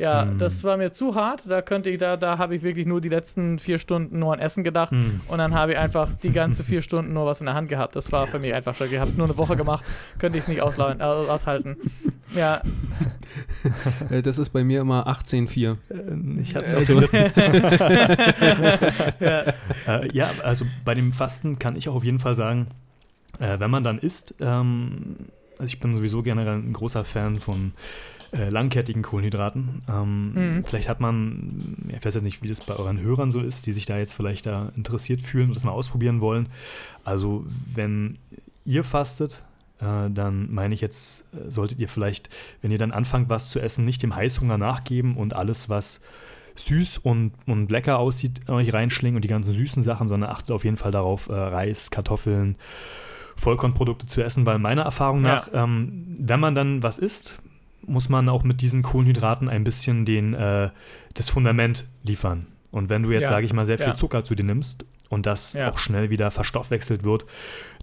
Ja, Hm. das war mir zu hart. Da könnte ich, da, da habe ich wirklich nur die letzten vier Stunden nur an Essen gedacht. Hm. Und dann habe ich einfach die ganze vier Stunden nur was in der Hand gehabt. Das war für mich einfach schon. Ich habe es nur eine Woche gemacht, könnte ich es nicht äh, aushalten. Ja, [laughs] Äh, das ist bei mir immer 18,4. Äh, Ich hatte es auf du- den Lippen. äh, ja, also bei dem Fasten kann ich auch auf jeden Fall sagen, äh, wenn man dann isst, ähm, also ich bin sowieso generell ein großer Fan von äh, langkettigen Kohlenhydraten. Ähm, Mhm. Vielleicht hat man, ja, ich weiß jetzt nicht, wie das bei euren Hörern so ist, die sich da jetzt vielleicht da interessiert fühlen und das mal ausprobieren wollen. Also wenn ihr fastet, äh, dann meine ich jetzt, äh, solltet ihr vielleicht, wenn ihr dann anfangt, was zu essen, nicht dem Heißhunger nachgeben und alles, was süß und, und lecker aussieht, euch reinschlingen und die ganzen süßen Sachen, sondern achtet auf jeden Fall darauf, äh, Reis, Kartoffeln, Vollkornprodukte zu essen, weil meiner Erfahrung Ja. nach, ähm, wenn man dann was isst, muss man auch mit diesen Kohlenhydraten ein bisschen den, äh, das Fundament liefern. Und wenn du jetzt, Ja. sage ich mal, sehr viel Ja. Zucker zu dir nimmst und das Ja. auch schnell wieder verstoffwechselt wird,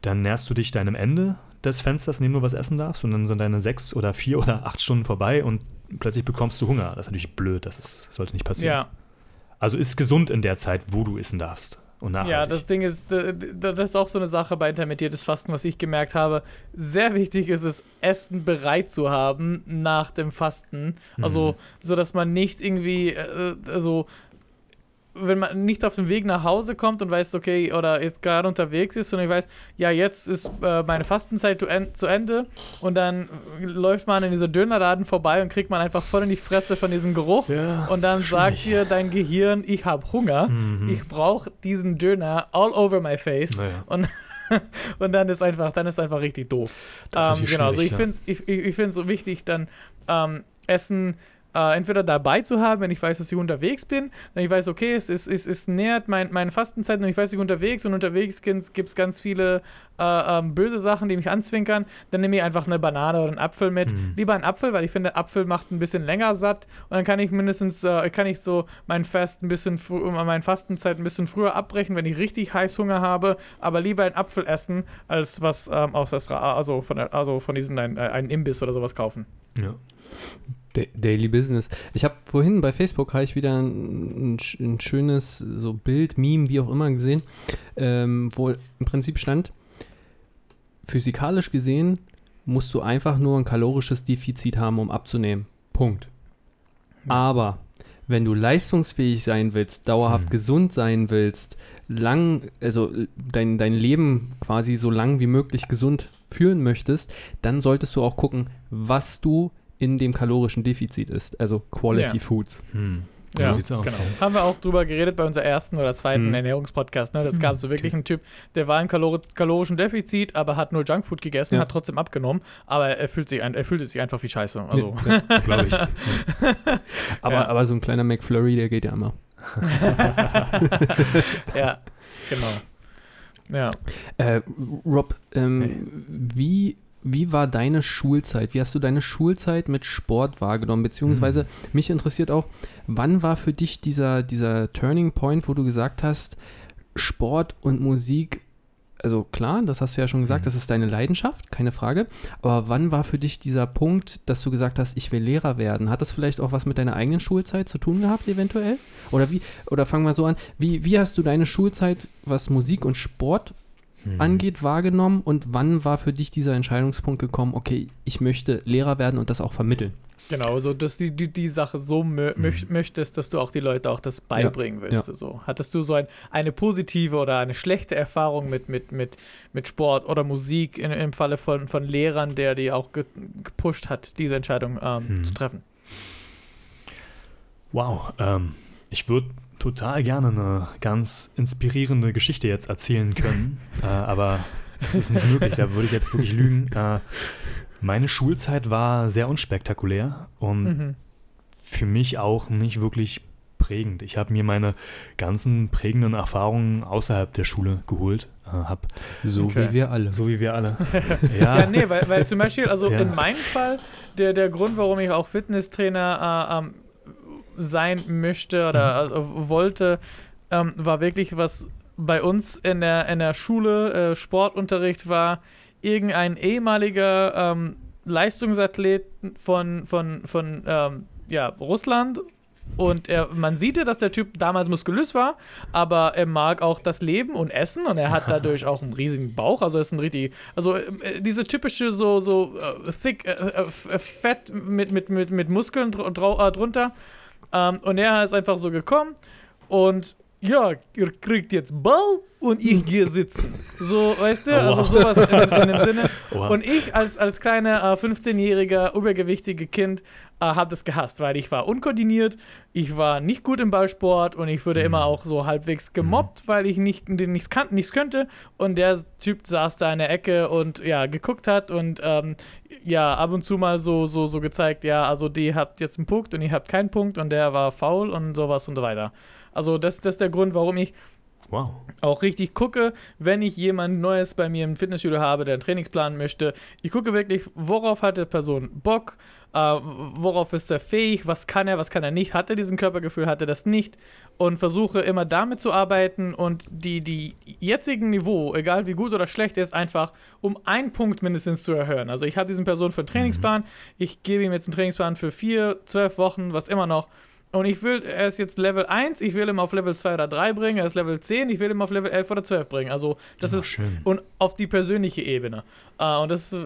dann nährst du dich deinem Ende des Fensters, in dem du was essen darfst, und dann sind deine sechs oder vier oder acht Stunden vorbei und plötzlich bekommst du Hunger. Das ist natürlich blöd, das ist, sollte nicht passieren. ja. Also ist gesund in der Zeit, wo du essen darfst. Und nachhaltig. Ja, das Ding ist, das ist auch so eine Sache bei intermittiertes Fasten, was ich gemerkt habe. Sehr wichtig ist es, Essen bereit zu haben nach dem Fasten. Also, Mhm. so dass man nicht irgendwie, also, wenn man nicht auf dem Weg nach Hause kommt und weiß, okay, oder jetzt gerade unterwegs ist und ich weiß, ja, jetzt ist äh, meine Fastenzeit zu, en zu Ende und dann läuft man in dieser Dönerladen vorbei und kriegt man einfach voll in die Fresse von diesem Geruch Ja, und dann sagt dir dein Gehirn, ich habe Hunger. Mhm. Ich brauche diesen Döner all over my face. Naja. Und, [laughs] und dann ist einfach, dann ist einfach richtig doof. Das ist Ähm, genau, also ich finde es ich, ich, ich find's so wichtig, dann ähm, Essen äh, entweder dabei zu haben, wenn ich weiß, dass ich unterwegs bin, dann ich weiß, okay, es, ist, es, es nähert mein, meine Fastenzeit und ich weiß, ich bin unterwegs und unterwegs gibt es ganz viele äh, ähm, böse Sachen, die mich anzwinkern, dann nehme ich einfach eine Banane oder einen Apfel mit. Mhm. Lieber einen Apfel, weil ich finde, Apfel macht ein bisschen länger satt und dann kann ich mindestens, äh, kann ich so mein Fast ein bisschen, frü- meine Fastenzeit ein bisschen früher abbrechen, wenn ich richtig Heißhunger habe, aber lieber einen Apfel essen, als was ähm, aus das, Ra- also von, der, also von diesen, ein, äh, einen Imbiss oder sowas kaufen. Ja. Da- Daily Business. Ich habe vorhin bei Facebook habe ich wieder ein, ein schönes so Bild, Meme, wie auch immer gesehen, ähm, wo im Prinzip stand, physikalisch gesehen musst du einfach nur ein kalorisches Defizit haben, um abzunehmen. Punkt. Aber wenn du leistungsfähig sein willst, dauerhaft Hm. gesund sein willst, lang, also äh, dein, dein Leben quasi so lang wie möglich gesund führen möchtest, dann solltest du auch gucken, was du in dem kalorischen Defizit ist. Also Quality Ja. Foods. Hm. Ja, so sieht's aus. genau. Haben wir auch drüber geredet bei unserem ersten oder zweiten Mhm. Ernährungspodcast. Ne? Das gab so wirklich einen Typ, der war im Kalor kalorischen Defizit, aber hat nur Junkfood gegessen, Ja. hat trotzdem abgenommen, aber er, fühlt sich ein, er fühlte sich einfach wie Scheiße. Also, Ja, Glaube ich. [laughs] aber, Ja. aber so ein kleiner McFlurry, der geht ja immer. [laughs] ja, genau. Ja. Äh, Rob, ähm, wie, wie war deine Schulzeit? Wie hast du deine Schulzeit mit Sport wahrgenommen? Beziehungsweise Hm. mich interessiert auch, wann war für dich dieser, dieser Turning Point, wo du gesagt hast, Sport und Musik, also klar, das hast du ja schon gesagt, Mhm. das ist deine Leidenschaft, keine Frage. Aber wann war für dich dieser Punkt, dass du gesagt hast, ich will Lehrer werden? Hat das vielleicht auch was mit deiner eigenen Schulzeit zu tun gehabt, eventuell? Oder wie, oder fangen wir so an, wie, wie hast du deine Schulzeit, was Musik und Sport Hm. angeht, wahrgenommen und wann war für dich dieser Entscheidungspunkt gekommen, okay, ich möchte Lehrer werden und das auch vermitteln? Genau, so dass du die, die Sache so mö Mhm. möcht- möchtest, dass du auch die Leute auch das beibringen willst. ja. So. Hattest du so ein, eine positive oder eine schlechte Erfahrung mit, mit, mit, mit Sport oder Musik in, im Falle von, von Lehrern, der die auch ge gepusht hat, diese Entscheidung ähm, Hm. zu treffen? Wow, ähm, ich würde total gerne eine ganz inspirierende Geschichte jetzt erzählen können, [laughs] äh, aber das ist nicht möglich, da würde ich jetzt wirklich lügen. Äh, meine Schulzeit war sehr unspektakulär und Mhm. für mich auch nicht wirklich prägend. Ich habe mir meine ganzen prägenden Erfahrungen außerhalb der Schule geholt. Äh, hab, So Okay. wie wir alle. so wie wir alle. [laughs] Ja, nee, weil, weil zum Beispiel, also Ja. in meinem Fall, der, der Grund, warum ich auch Fitnesstrainer äh, ähm, sein möchte oder äh, wollte, ähm, war wirklich, was bei uns in der, in der Schule äh, Sportunterricht war, irgendein ehemaliger ähm, Leistungsathlet von, von, von ähm, ja, Russland. Und er, man sieht ja, dass der Typ damals muskulös war, aber er mag auch das Leben und Essen und er hat [laughs] dadurch auch einen riesigen Bauch. Also ist ein richtig, also äh, diese typische so so äh, thick äh, äh, Fett mit mit mit mit Muskeln dr drunter. Ähm, und er ist einfach so gekommen und ja, ihr kriegt jetzt Ball und ich gehe sitzen. So, weißt du, also sowas in, in dem Sinne. Und ich als, als kleiner äh, 15-jähriger, übergewichtige Kind äh, habe das gehasst, weil ich war unkoordiniert, ich war nicht gut im Ballsport und ich wurde immer auch so halbwegs gemobbt, weil ich nicht, nichts, kan nichts könnte. Und der Typ saß da in der Ecke und ja, geguckt hat und ähm, ja, ab und zu mal so, so, so gezeigt, ja, also die habt jetzt einen Punkt und ihr habt keinen Punkt und der war faul und sowas und so weiter. Also das, das ist der Grund, warum ich wow. auch richtig gucke, wenn ich jemand Neues bei mir im Fitnessstudio habe, der einen Trainingsplan möchte. Ich gucke wirklich, worauf hat die Person Bock, äh, worauf ist er fähig, was kann er, was kann er nicht, hat er diesen Körpergefühl, hat er das nicht und versuche immer damit zu arbeiten und die, die jetzigen Niveau, egal wie gut oder schlecht er ist, einfach um einen Punkt mindestens zu erhöhen. Also ich habe diesen Person für einen Trainingsplan, ich gebe ihm jetzt einen Trainingsplan für vier, zwölf Wochen, was immer noch. Und ich will, er ist jetzt Level 1, ich will ihn auf Level 2 oder 3 bringen, er ist Level 10, ich will ihn auf Level 11 oder 12 bringen. Also das Oh, ist schön. und auf die persönliche Ebene. Äh, und das, äh,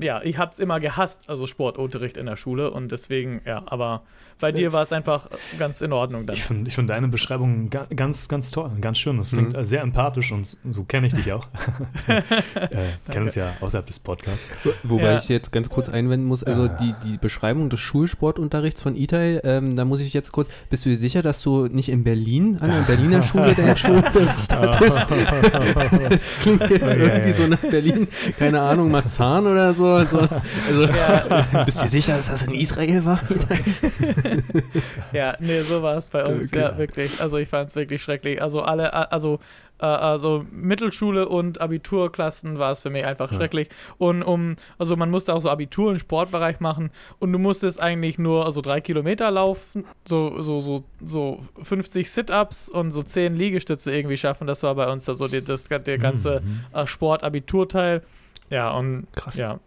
ja, ich habe es immer gehasst, also Sportunterricht in der Schule und deswegen, ja, aber bei dir war es einfach ganz in Ordnung dann. Ich finde ich find deine Beschreibung ga, ganz, ganz toll, ganz schön. Das klingt Mhm. sehr empathisch und so kenne ich dich auch. [laughs] äh, [laughs] kennen uns ja außerhalb des Podcasts. Wobei Ja. ich jetzt ganz kurz einwenden muss, also die, die Beschreibung des Schulsportunterrichts von Itai, ähm, da muss ich jetzt kurz, bist du dir sicher, dass du nicht in Berlin, an der Berliner [laughs] Schule deinen Schulunterricht hattest? [laughs] das klingt jetzt Ja, irgendwie ja. so nach Berlin, keine Ahnung, Marzahn oder so. Also, also Ja, bist du dir sicher, dass das in Israel war? [laughs] Ja, nee, so war es bei uns, Okay. ja, wirklich. Also ich fand es wirklich schrecklich. Also alle, äh, also, äh, also Mittelschule und Abiturklassen war es für mich einfach Ja. schrecklich. Und um, also man musste auch so Abitur im Sportbereich machen und du musstest eigentlich nur also drei Kilometer laufen, so, so, so, so 50 Sit-Ups und so 10 Liegestütze irgendwie schaffen. Das war bei uns da so die, das, der ganze Mhm. äh, Sport-Abiturteil. Ja, und Krass. ja.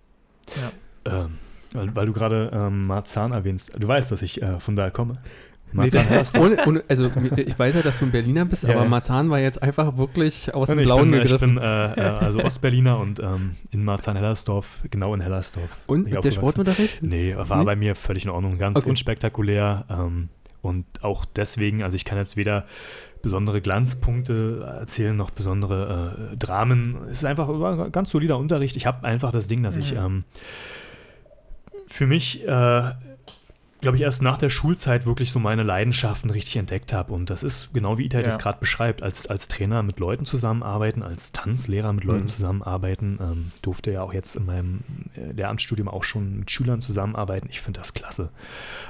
Ähm, weil, weil du gerade ähm, Marzahn erwähnst. Du weißt, dass ich äh, von da komme. Nee, Marzahn das, [laughs] ohne, ohne, also ich weiß ja, dass du ein Berliner bist, Ja, aber. Marzahn war jetzt einfach wirklich aus dem ich Blauen bin, ich gegriffen. bin äh, äh, also Ostberliner und ähm, in Marzahn-Hellersdorf, genau in Hellersdorf. Und bin ich der. Sportunterricht? Nee, war Nee? bei mir völlig in Ordnung. Ganz Okay. unspektakulär. Ähm, und auch deswegen, also ich kann jetzt weder besondere Glanzpunkte erzählen, noch besondere äh, Dramen. Es ist einfach ein ganz solider Unterricht. Ich habe einfach das Ding, dass ich Mhm. ähm, für mich, äh, glaube ich, erst nach der Schulzeit wirklich so meine Leidenschaften richtig entdeckt habe. Und das ist genau wie Itai das Ja. gerade beschreibt, als, als Trainer mit Leuten zusammenarbeiten, als Tanzlehrer mit Leuten Mhm. zusammenarbeiten. Ähm, durfte ja auch jetzt in meinem äh, Lehramtsstudium auch schon mit Schülern zusammenarbeiten. Ich finde das klasse.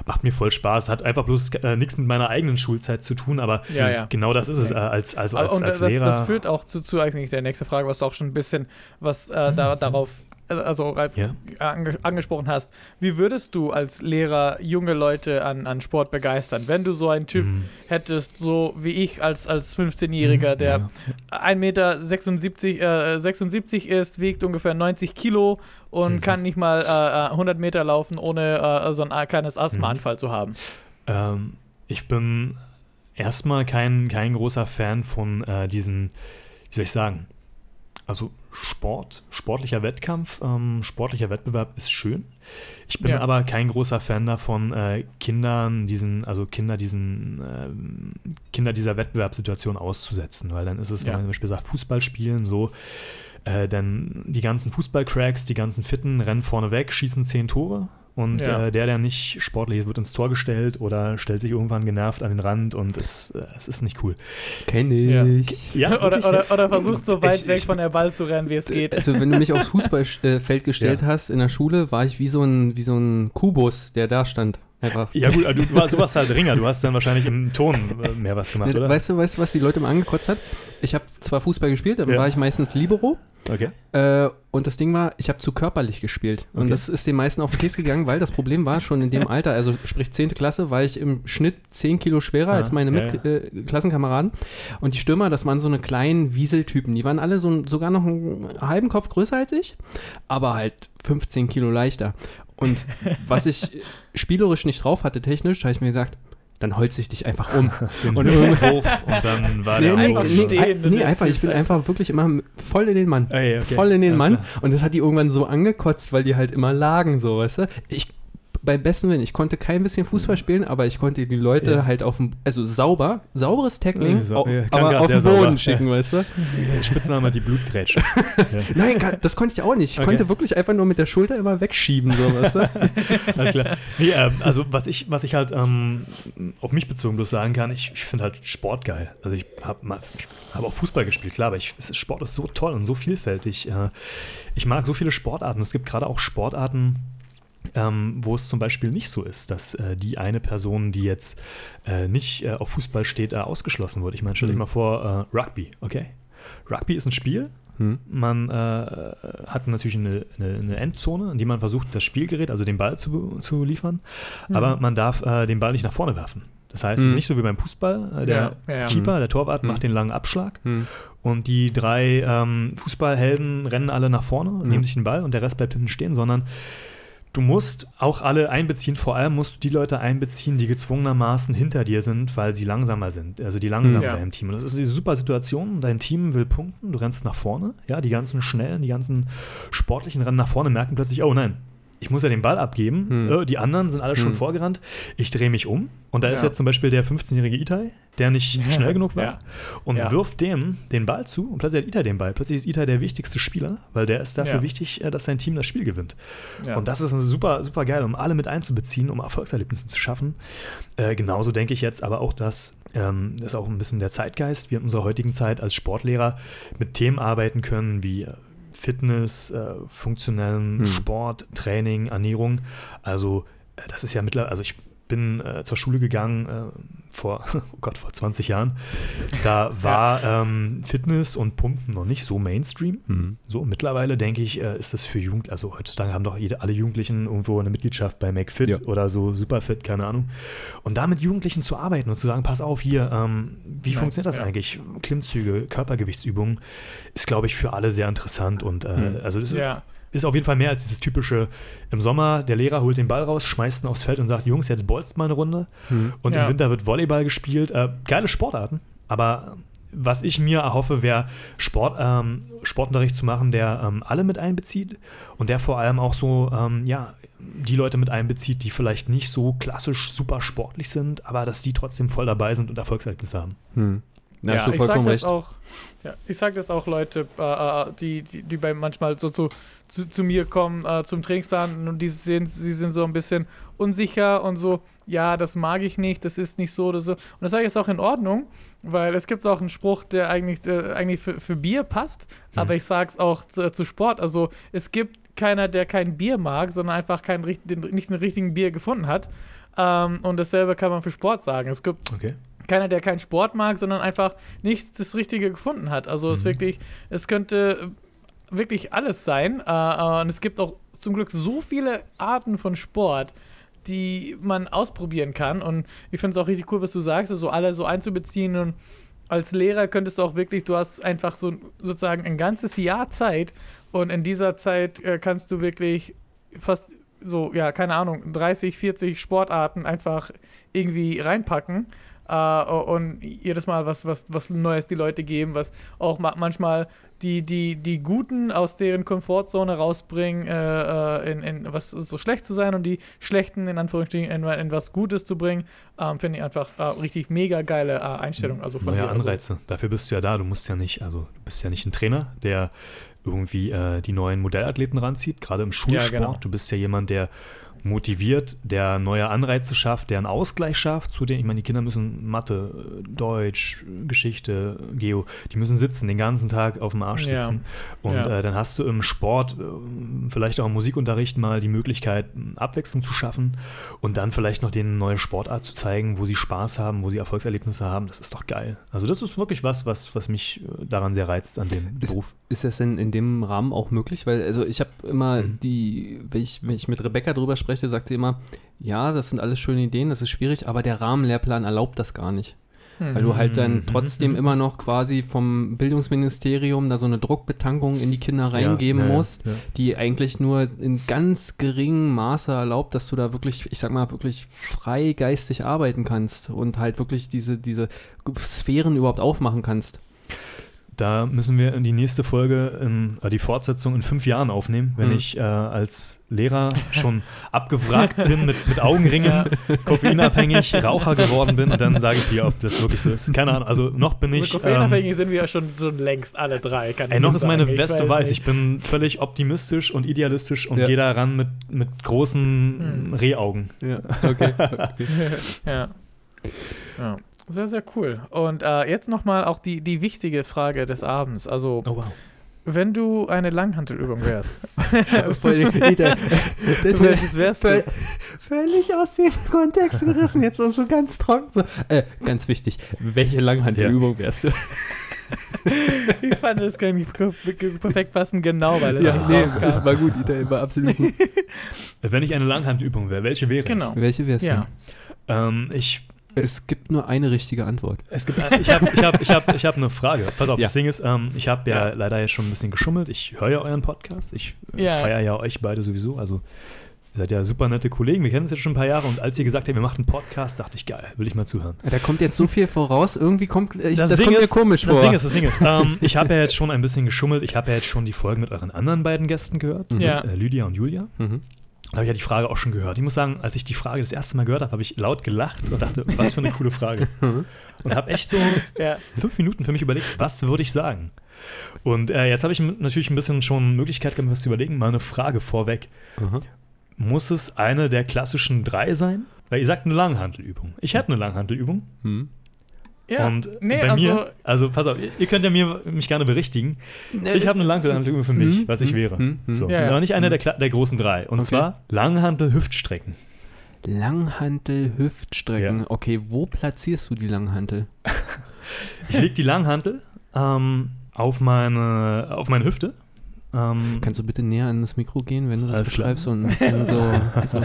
Macht mir voll Spaß. Hat einfach bloß äh, nichts mit meiner eigenen Schulzeit zu tun, aber Ja, ja. genau das ist es. Äh, als, also als, und als das, Lehrer. das führt auch zu, zu eigentlich der nächste Frage, was du auch schon ein bisschen was äh, da, darauf äh, also als Ja. ange angesprochen hast. Wie würdest du als Lehrer junge Leute an, an Sport begeistern, wenn du so einen Typ Mhm. hättest, so wie ich als, als 15-Jähriger, der Ja. 1,76 Meter 76, äh, 76 ist, wiegt ungefähr 90 Kilo und Mhm. kann nicht mal äh, äh, 100 Meter laufen, ohne äh, so ein äh, kleines Asthmaanfall zu haben. Ähm, ich bin erstmal kein, kein großer Fan von äh, diesen, wie soll ich sagen, also Sport, sportlicher Wettkampf, ähm, sportlicher Wettbewerb ist schön. Ich bin Ja. aber kein großer Fan davon, äh, Kindern diesen, also Kinder diesen, ähm, Kinder dieser Wettbewerbssituation auszusetzen, weil dann ist es, wenn Ja. man zum Beispiel sagt, Fußball spielen, so, äh, dann die ganzen Fußballcracks, die ganzen Fitten rennen vorne weg, schießen zehn Tore und Ja. äh, der, der nicht sportlich ist, wird ins Tor gestellt oder stellt sich irgendwann genervt an den Rand und es, äh, es ist nicht cool. Kenne Ja. ich. Ja, [laughs] oder, wirklich? oder, oder versucht so weit Ich- weg ich- von der Ball zu rennen, wie es geht. Also wenn du mich [laughs] aufs Fußballfeld gestellt Ja. hast in der Schule, war ich wie so ein, wie so ein Kubus, der da stand. Einfach. Ja gut, du, war, du warst halt Ringer, du hast dann wahrscheinlich im Ton äh, mehr was gemacht, oder? Weißt du, weißt du, was die Leute immer angekotzt hat? Ich habe zwar Fußball gespielt, dann Ja. war ich meistens Libero. Okay. Äh, und das Ding war, ich habe zu körperlich gespielt. Und Okay. das ist den meisten auf den Keks gegangen, weil das Problem war, schon in dem [laughs] Alter, also sprich 10. Klasse, war ich im Schnitt 10 Kilo schwerer Ja, als meine ja, Mit Äh, Klassenkameraden. Und die Stürmer, das waren so eine kleinen Wieseltypen. Die waren alle so sogar noch einen halben Kopf größer als ich, aber halt 15 Kilo leichter. Und was ich spielerisch nicht drauf hatte, technisch, habe ich mir gesagt, dann holze ich dich einfach um. [laughs] Den Und irgendwie- Wurf und dann war Nee, der nee, Einfach nee, stehen. nee, einfach, ich bin einfach wirklich immer voll in den Mann. Ey, okay. Voll in den Alles Mann. klar. Und das hat die irgendwann so angekotzt, weil die halt immer lagen, so, weißt du? Ich, bei besten Willen, ich konnte kein bisschen Fußball spielen, aber ich konnte die Leute Ja. halt auf dem, also sauber, sauberes Tackling, Ja, au- ja, aber auf den Boden sauber. schicken, weißt du? Spitzname die Blutgrätsche. [laughs] Nein, das konnte ich auch nicht. Ich Okay. konnte wirklich einfach nur mit der Schulter immer wegschieben, so, weißt du? [laughs] Alles klar. Nee, ähm, also was ich, was ich halt ähm, auf mich bezogen bloß sagen kann, ich, ich finde halt Sport geil. Also ich habe hab auch Fußball gespielt, klar, aber ich, Sport ist so toll und so vielfältig. Äh, ich mag so viele Sportarten. Es gibt gerade auch Sportarten, ähm, wo es zum Beispiel nicht so ist, dass äh, die eine Person, die jetzt äh, nicht äh, auf Fußball steht, äh, ausgeschlossen wird. Ich meine, stell dich Mhm. mal vor, äh, Rugby, okay? Rugby ist ein Spiel, Hm. man äh, hat natürlich eine, eine, eine Endzone, in die man versucht, das Spielgerät, also den Ball zu, zu liefern, aber man darf den Ball nicht nach vorne werfen. Das heißt, es ist Mhm. nicht so wie beim Fußball. Der Ja, ja. Keeper, der Torwart, Mhm. macht den langen Abschlag Hm. und die drei ähm, Fußballhelden rennen alle nach vorne, Mhm. nehmen sich den Ball und der Rest bleibt hinten stehen, sondern du musst auch alle einbeziehen, vor allem musst du die Leute einbeziehen, die gezwungenermaßen hinter dir sind, weil sie langsamer sind, also die langsamer Ja. bei im Team. Und das ist eine super Situation, dein Team will punkten, du rennst nach vorne, ja, die ganzen Schnellen, die ganzen Sportlichen rennen nach vorne, merken plötzlich, oh nein, ich muss ja den Ball abgeben, Hm. äh, die anderen sind alle schon Hm. vorgerannt, ich drehe mich um und da ist Ja. jetzt zum Beispiel der 15-jährige Itai, der nicht Ja. schnell genug war Ja. und wirft dem den Ball zu und plötzlich hat Itai den Ball. Plötzlich ist Itai der wichtigste Spieler, weil der ist dafür wichtig, äh, dass sein Team das Spiel gewinnt. Und das ist super, super geil, um alle mit einzubeziehen, um Erfolgserlebnisse zu schaffen. Äh, genauso denke ich jetzt aber auch, dass ähm, das ist auch ein bisschen der Zeitgeist, wir in unserer heutigen Zeit als Sportlehrer mit Themen arbeiten können wie äh, Fitness, äh, funktionellen Hm. Sport, Training, Ernährung. Also äh, das ist ja mittlerweile, also ich bin äh, zur Schule gegangen äh, vor, [laughs] oh Gott, vor 20 Jahren. Da war ähm, Fitness und Pumpen noch nicht so Mainstream. Hm. So, mittlerweile denke ich, äh, ist das für Jugend, also heutzutage haben doch jede, alle Jugendlichen irgendwo eine Mitgliedschaft bei McFit Ja. oder so Superfit, keine Ahnung. Und da mit Jugendlichen zu arbeiten und zu sagen, pass auf hier, ähm, wie Nein, funktioniert das ja. eigentlich? Klimmzüge, Körpergewichtsübungen, ist, glaube ich, für alle sehr interessant und äh, Hm. also das ja. Ist auf jeden Fall mehr als dieses typische im Sommer, der Lehrer holt den Ball raus, schmeißt ihn aufs Feld und sagt, Jungs, jetzt bolzt mal eine Runde. Hm. Und Ja. im Winter wird Volleyball gespielt. Äh, geile Sportarten. Aber was ich mir erhoffe, wäre Sport, ähm, Sportunterricht zu machen, der ähm, alle mit einbezieht und der vor allem auch so, ähm, ja, die Leute mit einbezieht, die vielleicht nicht so klassisch super sportlich sind, aber dass die trotzdem voll dabei sind und Erfolgserlebnisse haben. Hm. Ja, du ich sag vollkommen das auch. Ja, ich sag das auch Leute, äh, äh, die, die, die bei manchmal so zu, zu, zu mir kommen äh, zum Trainingsplan und die sehen, sie sind so ein bisschen unsicher und so, ja, das mag ich nicht, das ist nicht so oder so. Und das sage ich ist auch in Ordnung, weil es gibt auch einen Spruch, der eigentlich, äh, eigentlich für, für Bier passt, aber ich sag's auch zu, zu Sport. Also es gibt keiner, der kein Bier mag, sondern einfach richt- den, nicht den richtigen Bier gefunden hat. Ähm, und dasselbe kann man für Sport sagen. Es gibt Okay. keiner, der keinen Sport mag, sondern einfach nicht das Richtige gefunden hat. Also es Mhm. wirklich, es könnte wirklich alles sein. Äh, äh, und es gibt auch zum Glück so viele Arten von Sport, die man ausprobieren kann. Und ich finde es auch richtig cool, was du sagst, also alle so einzubeziehen. Und als Lehrer könntest du auch wirklich, du hast einfach so sozusagen ein ganzes Jahr Zeit. Und in dieser Zeit äh, kannst du wirklich fast so, ja, keine Ahnung, 30, 40 Sportarten einfach irgendwie reinpacken äh, und jedes Mal was, was, was Neues die Leute geben, was auch ma manchmal die, die, die Guten aus deren Komfortzone rausbringen, äh, äh, in, in was so schlecht zu sein und die Schlechten in Anführungsstrichen in, in was Gutes zu bringen, ähm, finde ich einfach äh, richtig mega geile äh, Einstellung. Also von Neue dir. Also, Anreize. Dafür bist du ja da. Du musst ja nicht, also du bist ja nicht ein Trainer, der irgendwie äh, die neuen Modellathleten ranzieht, gerade im Schulsport. genau. Du bist ja jemand, der motiviert, der neue Anreize schafft, der einen Ausgleich schafft, zu den, ich meine, die Kinder müssen Mathe, Deutsch, Geschichte, Geo, die müssen sitzen, den ganzen Tag auf dem Arsch Ja. sitzen. Und Ja. äh, dann hast du im Sport, äh, vielleicht auch im Musikunterricht mal die Möglichkeit, Abwechslung zu schaffen und dann vielleicht noch denen eine neue Sportart zu zeigen, wo sie Spaß haben, wo sie Erfolgserlebnisse haben. Das ist doch geil. Also das ist wirklich was, was, was mich äh, daran sehr reizt an dem Ist- Beruf. Ist das denn in dem Rahmen auch möglich? Weil, also ich habe immer Mhm. die, wenn ich, wenn ich mit Rebecca drüber spreche, sagt sie immer, ja, das sind alles schöne Ideen, das ist schwierig, aber der Rahmenlehrplan erlaubt das gar nicht. Weil du halt dann Mhm. trotzdem [laughs] immer noch quasi vom Bildungsministerium da so eine Druckbetankung in die Kinder reingeben Ja, ja, musst, ja. die eigentlich nur in ganz geringem Maße erlaubt, dass du da wirklich, ich sag mal, wirklich frei geistig arbeiten kannst und halt wirklich diese, diese Sphären überhaupt aufmachen kannst. Da müssen wir in die nächste Folge, in, äh, die Fortsetzung in fünf Jahren aufnehmen, wenn Mhm. ich äh, als Lehrer schon [laughs] abgewrackt bin mit, mit Augenringen, [laughs] koffeinabhängig, Raucher geworden bin und dann sage ich dir, ob das wirklich so ist. Keine Ahnung, also noch bin So ich. Ähm, koffeinabhängig sind wir ja schon, schon längst alle drei. Kann ey, ich noch ist meine. Weste weiß weiß. nicht. Ich bin völlig optimistisch und idealistisch und Ja. gehe da ran mit, mit großen Hm. Rehaugen. Ja, okay. [laughs] ja. ja. Sehr, sehr cool. Und äh, jetzt nochmal auch die, die wichtige Frage des Abends. Also, Oh wow. wenn du eine Langhantelübung wärst, [laughs] Dieter, [laughs] das welches wärst du? völlig aus dem Kontext gerissen, jetzt so ganz trocken. So. Äh, ganz wichtig, welche Langhantelübung wärst du? [laughs] Ich fand, das kann perfekt passen, genau, weil es Ja, nicht nee, rauskam. das war gut, Dieter, war absolut gut. Wenn ich eine Langhandübung wäre, welche wäre? ich? Genau. Welche wärst Ja. Ähm, ich Es gibt nur eine richtige Antwort. Es gibt, ich habe ich hab, ich hab, ich hab eine Frage. Pass auf, Ja. das Ding ist, ähm, ich habe ja, Ja. leider jetzt schon ein bisschen geschummelt. Ich höre ja euren Podcast. Ich äh, Ja. feiere ja euch beide sowieso. Also, ihr seid ja super nette Kollegen. Wir kennen uns jetzt schon ein paar Jahre. Und als ihr gesagt habt, ihr macht einen Podcast, dachte ich, geil, will ich mal zuhören. Da kommt jetzt so viel voraus, irgendwie kommt ich, das, Ding kommt mir ist- komisch Das vor. Ding ist, das Ding ist, ähm, ich habe ja jetzt schon ein bisschen geschummelt. Ich habe ja jetzt schon die Folgen mit euren anderen beiden Gästen gehört, Mhm. Ja. mit äh, Lydia und Julia. mhm. Da habe ich ja die Frage auch schon gehört. Ich muss sagen, als ich die Frage das erste Mal gehört habe, habe ich laut gelacht und dachte, was für eine coole Frage. [laughs] Mhm. Und habe echt so Ja. fünf Minuten für mich überlegt, was würde ich sagen? Und äh, jetzt habe ich natürlich ein bisschen schon Möglichkeit gehabt, was zu überlegen. Mal eine Frage vorweg. Aha. Muss es eine der klassischen drei sein? Weil ihr sagt eine Langhantelübung. Ich hätte eine Langhantelübung. Mhm. Ja. Und nee, bei also, mir, also pass auf, ihr- ihr könnt ja mir, mich gerne berichtigen. Ich habe eine Langhantelübung für mich, Mhm. was ich Mhm. wäre. Mhm. So, Ja, ja. aber nicht eine der, der großen drei. Und Okay. zwar Langhantel-Hüftstrecken. Langhantel, Hüftstrecken. Ja. Okay, wo platzierst du die Langhantel? [laughs] Ich lege die Langhantel ähm, auf, meine, auf meine Hüfte. Ähm, Kannst du bitte näher an das Mikro gehen, wenn du das Alles klar. beschreibst? So ein bisschen so, so,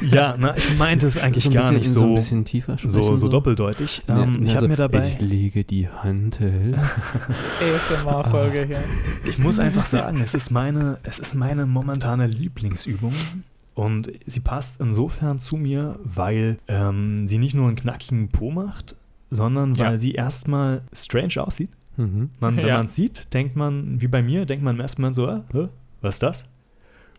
[laughs] ja, na, ich meinte es eigentlich so ein gar bisschen, nicht so, ein so, bisschen tiefer so, sprechen. so doppeldeutig. Ja, Ähm, ich also, habe mir dabei, Ich lege die Hantel. [laughs] ASMR-Folge hier. ich muss einfach sagen, es ist meine, es ist meine momentane Lieblingsübung. Und sie passt insofern zu mir, weil ähm, sie nicht nur einen knackigen Po macht, sondern weil Ja. sie erstmal strange aussieht. Mhm. Man, wenn Ja. man es sieht, denkt man, wie bei mir, denkt man im ersten Mal so, äh, was ist das?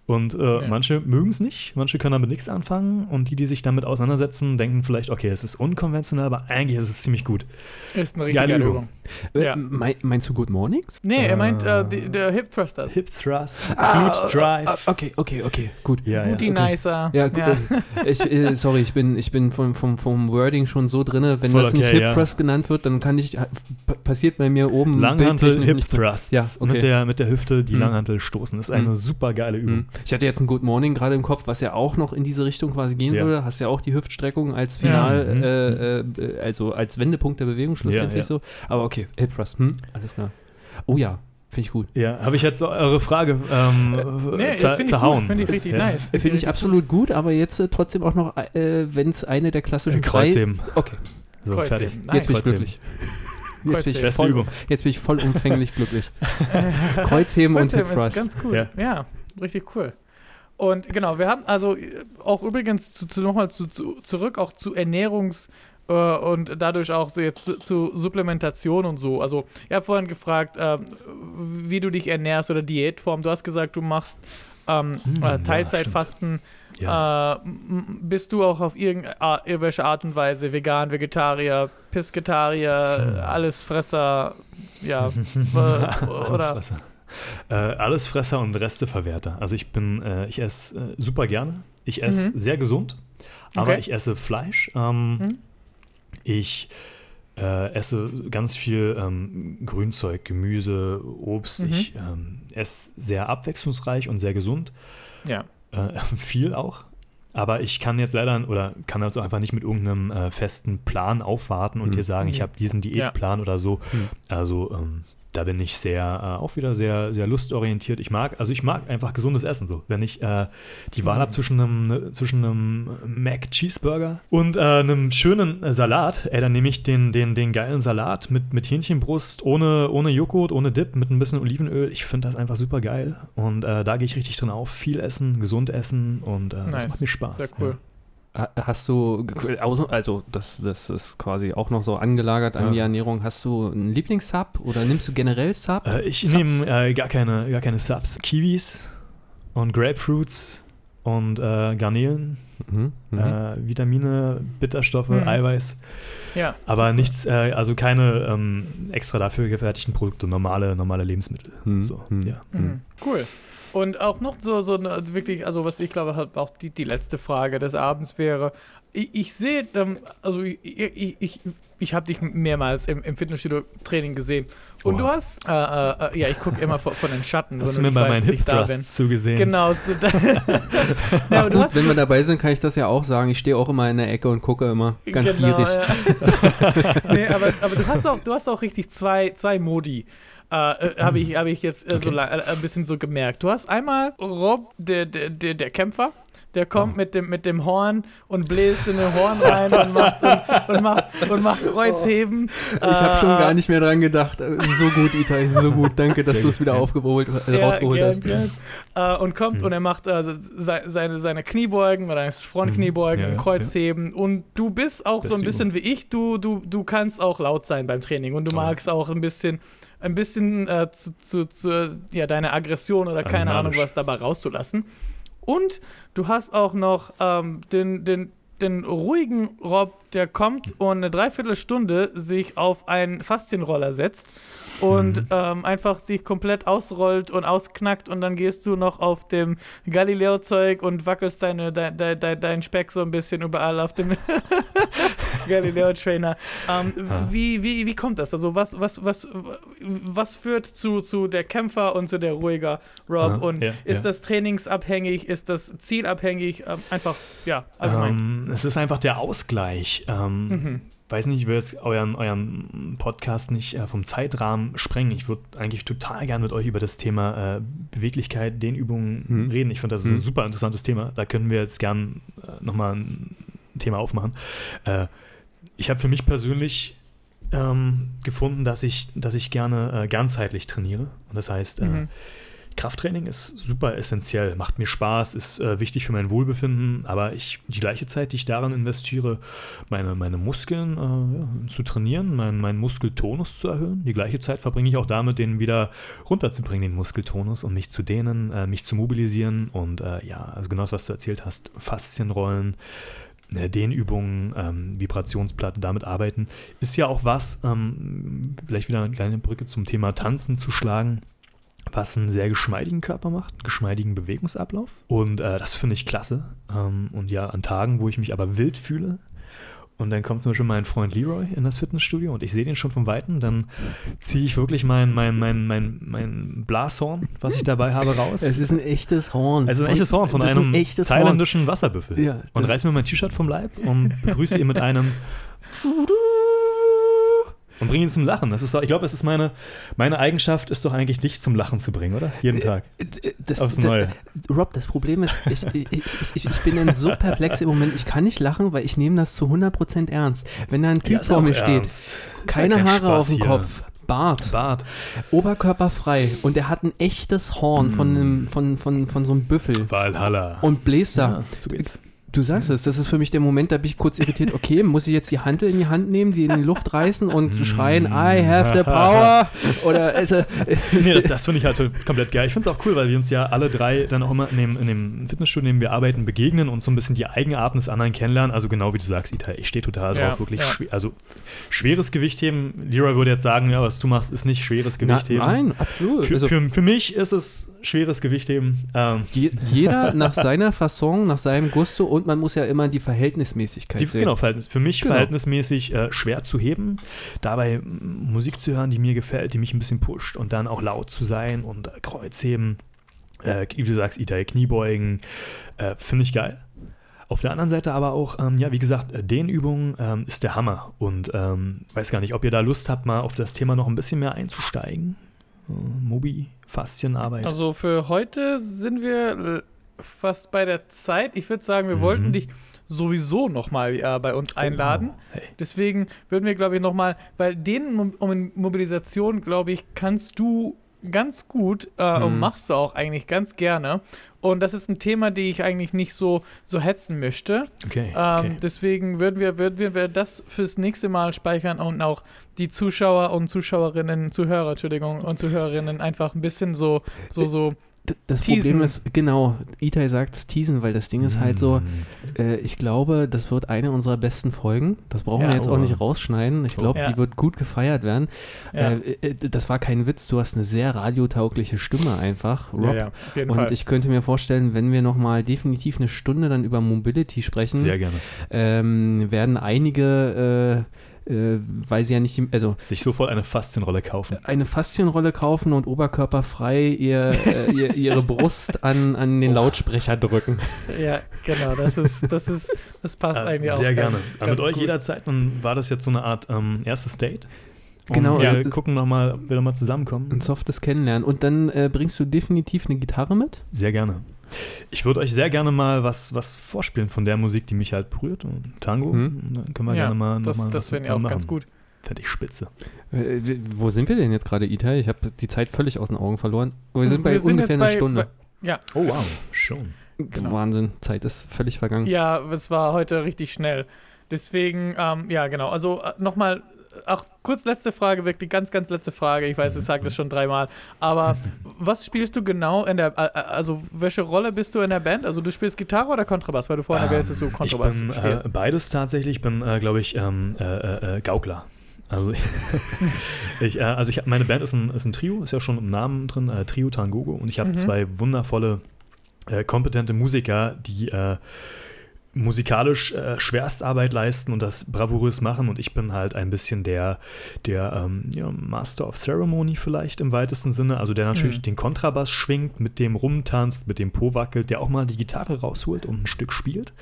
Und äh, Ja. manche mögen es nicht, manche können damit nichts anfangen und die, die sich damit auseinandersetzen, denken vielleicht, okay, es ist unkonventionell, aber eigentlich ist es ziemlich gut. Ist eine richtig Geile Übung. Übung. Äh, Ja. mein, meinst du Good Mornings? Nee, er meint äh, Äh, die, der Hip Thrusters. Hip Thrust, Ah, Glute Drive. ah, okay, okay, okay, gut. ja, Booty ja. okay. Nicer. Ja, gut. [laughs] Ich, äh, sorry, ich bin, ich bin vom, vom, vom Wording schon so drinne. Wenn Voll das nicht okay, Hip ja. Thrust genannt wird, dann kann ich, pa- passiert bei mir oben Langhantel Hip nicht Thrusts. Ja, okay. mit, der, mit der Hüfte die Mhm. Langhantel stoßen. Das ist eine Mhm. super geile Übung. Mhm. Ich hatte jetzt ein Good Morning gerade im Kopf, was ja auch noch in diese Richtung quasi gehen Ja. würde. Hast ja auch die Hüftstreckung als Final, Ja. Mhm. äh, äh, also als Wendepunkt der Bewegung schlussendlich Ja, so. Aber okay, Hip Thrust, hm, alles klar. Oh ja, finde ich gut. Ja, habe ich jetzt eure Frage ähm, Nee, zer finde ich zerhauen? Finde ich richtig Ja. nice. Äh, Finde ich absolut gut, aber jetzt äh, trotzdem auch noch, äh, wenn es eine der klassischen Äh, Kreuzheben. drei... Okay, So, Kreuzheben. fertig. Nice. jetzt bin ich Kreuzheben. glücklich. Jetzt bin ich, Kreuzheben. Voll, jetzt bin ich vollumfänglich glücklich. [laughs] Kreuzheben und Hip Kreuzheben ist Thrust. ganz gut. Ja. Ja. Richtig cool. Und genau, wir haben also äh, auch übrigens zu, zu, nochmal zu, zu, zurück auch zu Ernährungs- äh, und dadurch auch so jetzt zu, zu Supplementation und so. Also, ich habe vorhin gefragt, ähm, wie du dich ernährst oder Diätform. Du hast gesagt, du machst ähm, Hm, äh, Teilzeitfasten. Ja. Äh, bist du auch auf irgendwelche Art und Weise vegan, Vegetarier, Pisketarier, Hm. Allesfresser, ja, [laughs] oder- Wasser. Äh, Allesfresser und Resteverwerter. Also ich bin, äh, ich esse äh, super gerne. Ich esse Mhm. sehr gesund, aber Okay. ich esse Fleisch. Ähm, Mhm. Ich äh, esse ganz viel ähm, Grünzeug, Gemüse, Obst. Mhm. Ich ähm, esse sehr abwechslungsreich und sehr gesund. Ja. Äh, [laughs] viel auch. Aber ich kann jetzt leider oder kann also einfach nicht mit irgendeinem äh, festen Plan aufwarten und Mhm. dir sagen, ich Mhm. habe diesen Diätplan oder so. Mhm. Also ähm, da bin ich sehr, äh, auch wieder sehr, sehr lustorientiert. Ich mag, also ich mag einfach gesundes Essen so. Wenn ich äh, die Wahl Mhm. habe zwischen einem, ne, zwischen einem Mac Cheeseburger und äh, einem schönen Salat, ey, dann nehme ich den, den, den geilen Salat mit, mit Hähnchenbrust, ohne, ohne Joghurt, ohne Dip, mit ein bisschen Olivenöl. Ich finde das einfach super geil. Und äh, da gehe ich richtig drin auf. Viel essen, gesund essen und äh, das Nice. macht mir Spaß. Sehr cool. Ha- Hast du, also das, das ist quasi auch noch so angelagert an Ja. die Ernährung. Hast du einen Lieblingssub oder nimmst du generell Sub? Äh, ich nehme äh, gar, keine, gar keine Subs. Kiwis und Grapefruits und äh, Garnelen, Mhm, mhm. äh, Vitamine, Bitterstoffe, Mhm. Eiweiß. Ja. Aber nichts, äh, also keine ähm, extra dafür gefertigten Produkte, normale, normale Lebensmittel. Hm, So, hm, ja. hm. Mhm. Cool. Und auch noch so, so eine, wirklich, also was ich glaube, halt auch die, die letzte Frage des Abends wäre, ich, ich sehe, ähm, also ich, ich, ich, ich habe dich mehrmals im, im Fitnessstudio-Training gesehen und Oha. du hast, äh, äh, äh, ja, ich gucke immer von, von den Schatten. Hast du wenn mir weißt, meinen Hip da bin. Zugesehen? Genau. So, da, ja, Gut, hast, wenn wir dabei sind, kann ich das ja auch sagen. Ich stehe auch immer in der Ecke und gucke immer ganz genau, gierig. Ja. [laughs] nee, aber, aber du hast auch, du hast auch richtig zwei, zwei Modi. Äh, äh, habe ich, hab ich jetzt äh, so Okay. la- äh, ein bisschen so gemerkt. Du hast einmal Rob, der, der, der, der Kämpfer, der kommt Oh. mit, dem, mit dem Horn und bläst in den Horn rein und macht, und, und macht, und macht Kreuzheben. Ich habe schon Äh, gar nicht mehr dran gedacht. So gut, Itai, so gut. Danke, dass du es wieder ja. aufgeholt, äh, Ja, rausgeholt gern, hast. gern. Äh, und kommt Hm. und er macht äh, se- seine, seine Kniebeugen oder seine Frontkniebeugen, Hm. Ja, ja, Kreuzheben und du bist auch so ein bisschen wie ich, du, du, du kannst auch laut sein beim Training und du Oh. magst auch ein bisschen ein bisschen äh, zu, zu, zu, ja, deine Aggression oder keine Ahnung was dabei rauszulassen. Und du hast auch noch ähm, den, den, den ruhigen Rob, der kommt und eine Dreiviertelstunde sich auf einen Faszienroller setzt und Mhm. ähm, einfach sich komplett ausrollt und ausknackt und dann gehst du noch auf dem Galileo-Zeug und wackelst deine, dein, dein, dein, deinen Speck so ein bisschen überall auf dem [laughs] Galileo-Trainer. Ähm, Ah. wie, wie, wie kommt das? Also was, was, was, was führt zu, zu der Kämpfer und zu der ruhiger Rob? Aha, und ja, ist ja. das trainingsabhängig? Ist das zielabhängig? Ähm, einfach, ja, allgemein. Ähm, es ist einfach der Ausgleich. Ähm, Mhm. Weiß nicht, ich will jetzt euren, euren Podcast nicht äh, vom Zeitrahmen sprengen. Ich würde eigentlich total gern mit euch über das Thema äh, Beweglichkeit, Dehnübungen Mhm. reden. Ich finde, das ist Mhm. ein super interessantes Thema. Da können wir jetzt gern äh, nochmal ein Thema aufmachen. Äh, ich habe für mich persönlich ähm, gefunden, dass ich, dass ich gerne äh, ganzheitlich trainiere. Und das heißt, äh, Mhm. Krafttraining ist super essentiell, macht mir Spaß, ist äh, wichtig für mein Wohlbefinden, aber ich die gleiche Zeit, die ich daran investiere, meine, meine Muskeln äh, zu trainieren, meinen mein Muskeltonus zu erhöhen, die gleiche Zeit verbringe ich auch damit, den wieder runterzubringen, den Muskeltonus, und mich zu dehnen, äh, mich zu mobilisieren und äh, ja, also genau das, was du erzählt hast, Faszienrollen, äh, Dehnübungen, ähm, Vibrationsplatte, damit arbeiten, ist ja auch was, ähm, vielleicht wieder eine kleine Brücke zum Thema Tanzen zu schlagen was einen sehr geschmeidigen Körper macht, einen geschmeidigen Bewegungsablauf. Und äh, das finde ich klasse. Ähm, und ja, an Tagen, wo ich mich aber wild fühle, und dann kommt zum Beispiel mein Freund Leroy in das Fitnessstudio und ich sehe den schon von Weitem, dann ziehe ich wirklich mein, mein, mein, mein, mein Blashorn, was ich dabei habe, raus. Es ist ein echtes Horn. Es ist ein echtes Horn von Das einem ein echtes Horn. thailändischen Wasserbüffel. Ja, und das- reiß mir mein T-Shirt vom Leib und begrüße ihn mit einem [laughs] und bringe ihn zum Lachen. Das ist doch, ich glaube, es ist meine, meine Eigenschaft, ist doch eigentlich dich zum Lachen zu bringen, oder? Jeden Tag. Das, Aufs das- Neue. Rob, das Problem ist, ich, ich, ich, ich, bin dann so perplex im Moment, ich kann nicht lachen, weil ich nehme das zu 100% ernst. Wenn da ein Typ ist vor mir steht, ernst. Ist keine ja Haare Spaß auf dem hier. Kopf, Bart, Bart. Oberkörper frei und er hat ein echtes Horn von, Mm. einem, von, von, von so einem Büffel Valhalla. und bläst da. ja, so geht's. Du sagst es, das ist für mich der Moment, da bin ich kurz irritiert. Okay, muss ich jetzt die Handel in die Hand nehmen, die in die Luft reißen und [laughs] schreien, I have the power? [laughs] Oder also, nee, das, das finde ich halt komplett geil. Ich finde es auch cool, weil wir uns ja alle drei dann auch immer in dem, in dem Fitnessstudio, in dem wir arbeiten, begegnen und so ein bisschen die Eigenarten des anderen kennenlernen. Also genau wie du sagst, Ita, ich stehe total Ja, drauf, wirklich ja. schwer, also schweres Gewicht heben. Leroy würde jetzt sagen, ja, was du machst, ist nicht schweres Gewicht na, heben. nein, absolut. Für, also, für, für mich ist es schweres Gewicht heben. Ähm, je, jeder nach [laughs] seiner Fasson, nach seinem Gusto und man muss ja immer die Verhältnismäßigkeit Die, sehen. genau, Verhältnis, für mich Genau. verhältnismäßig äh, schwer zu heben, dabei Musik zu hören, die mir gefällt, die mich ein bisschen pusht und dann auch laut zu sein und äh, Kreuzheben, äh, wie du sagst, Itai, Kniebeugen, äh, finde ich geil. Auf der anderen Seite aber auch, ähm, ja, wie gesagt, äh, Dehnübungen ähm, ist der Hammer und ähm, weiß gar nicht, ob ihr da Lust habt, mal auf das Thema noch ein bisschen mehr einzusteigen. Äh, Mobi, Faszienarbeit. Also für heute sind wir fast bei der Zeit. Ich würde sagen, wir Mhm. wollten dich sowieso nochmal äh, bei uns einladen. Oh, hey. Deswegen würden wir, glaube ich, nochmal, weil den Mo- um Mobilisation, glaube ich, kannst du ganz gut äh, und Mhm. machst du auch eigentlich ganz gerne. Und das ist ein Thema, die ich eigentlich nicht so, so hetzen möchte. Okay, Ähm, okay. Deswegen würden wir, würden wir das fürs nächste Mal speichern und auch die Zuschauer und Zuschauerinnen, Zuhörer, Entschuldigung, und Zuhörerinnen einfach ein bisschen so, so, so. Das Teasen. Problem ist, genau, Itai sagt es teasen, weil das Ding ist halt so, Mm. äh, ich glaube, das wird eine unserer besten Folgen. Das brauchen Ja. wir jetzt Oh. auch nicht rausschneiden. Ich glaube, Ja. die wird gut gefeiert werden. Ja, Äh, äh, das war kein Witz, du hast eine sehr radiotaugliche Stimme einfach, Rob. ja, auf jeden Und Fall. ich könnte mir vorstellen, wenn wir nochmal definitiv eine Stunde dann über Mobility sprechen, Sehr gerne. ähm, werden einige, äh, äh, weil sie ja nicht, die, also Sich sofort eine Faszienrolle kaufen. eine Faszienrolle kaufen und oberkörperfrei ihr, äh, ihr, ihre Brust an, an den Lautsprecher drücken. ja, genau, das ist, das ist, das passt Äh, eigentlich auch. Sehr gerne. ganz- Äh, mit ganz euch gut. jederzeit, dann war das jetzt so eine Art ähm, erstes Date. Und Genau, Wir also- gucken nochmal, ob wir nochmal zusammenkommen. Ein softes Kennenlernen. Und dann äh, bringst du definitiv eine Gitarre mit? Sehr gerne. Ich würde euch sehr gerne mal was, was vorspielen von der Musik, die mich halt berührt. Und Tango. Hm. Dann können wir Ja, gerne mal das, noch mal das finde ich auch zusammen ganz machen. gut. Fände ich spitze. Äh, wo sind wir denn jetzt gerade, Itai? Ich habe die Zeit völlig aus den Augen verloren. Wir sind bei Wir sind ungefähr einer bei- Stunde. Ja, Oh, wow. Schon. genau. Wahnsinn, Zeit ist völlig vergangen. ja, es war heute richtig schnell. Deswegen, ähm, ja, genau. Also äh, nochmal, auch kurz letzte Frage, wirklich ganz, ganz letzte Frage. Ich weiß, ich sage das schon dreimal. Aber [laughs] was spielst du genau in der, äh, äh, also welche Rolle bist du in der Band? Also du spielst Gitarre oder Kontrabass? Weil du vorhin erwähnt hast, dass du Kontrabass ich bin, spielst. äh, beides tatsächlich. Ich bin, äh, glaube ich, ähm, äh, äh, äh, Gaukler. Also, ich, [laughs] äh, also ich hab, meine Band ist ein, ist ein Trio, ist ja schon im Namen drin, äh, Trio Tangogo. Und ich habe Mhm. zwei wundervolle, äh, kompetente Musiker, die äh, musikalisch äh, Schwerstarbeit leisten und das bravourös machen. Und ich bin halt ein bisschen der, der ähm, ja, Master of Ceremony vielleicht im weitesten Sinne. Also der natürlich Mhm. den Kontrabass schwingt, mit dem rumtanzt, mit dem Po wackelt, der auch mal die Gitarre rausholt und ein Stück spielt.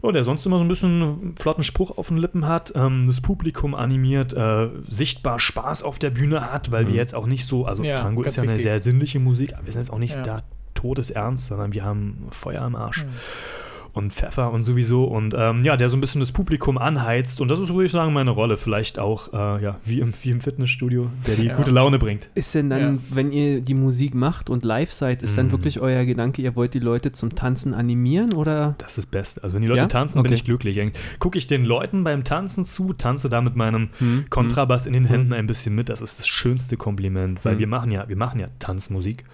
Und der sonst immer so ein bisschen einen flotten Spruch auf den Lippen hat, ähm, das Publikum animiert, äh, sichtbar Spaß auf der Bühne hat, weil wir Mhm. jetzt auch nicht so, also Ja, Tango ist ja eine wichtig. sehr sinnliche Musik, aber wir sind jetzt auch nicht Ja. da todesernst, sondern wir haben Feuer im Arsch Mhm. Und Pfeffer und sowieso und ähm, ja, der so ein bisschen das Publikum anheizt und das ist, würde ich sagen, meine Rolle. Vielleicht auch, äh, ja, wie im, wie im Fitnessstudio, der die Ja. gute Laune bringt. Ist denn dann, wenn ihr die Musik macht und live seid, ist dann Mm. wirklich euer Gedanke, ihr wollt die Leute zum Tanzen animieren oder? Das ist das Beste. Also wenn die Leute Ja? tanzen, bin Okay. ich glücklich. Gucke ich den Leuten beim Tanzen zu, tanze da mit meinem Hm, Kontrabass in den Hm. Händen ein bisschen mit. Das ist das schönste Kompliment, weil Hm. wir machen ja, wir machen ja Tanzmusik.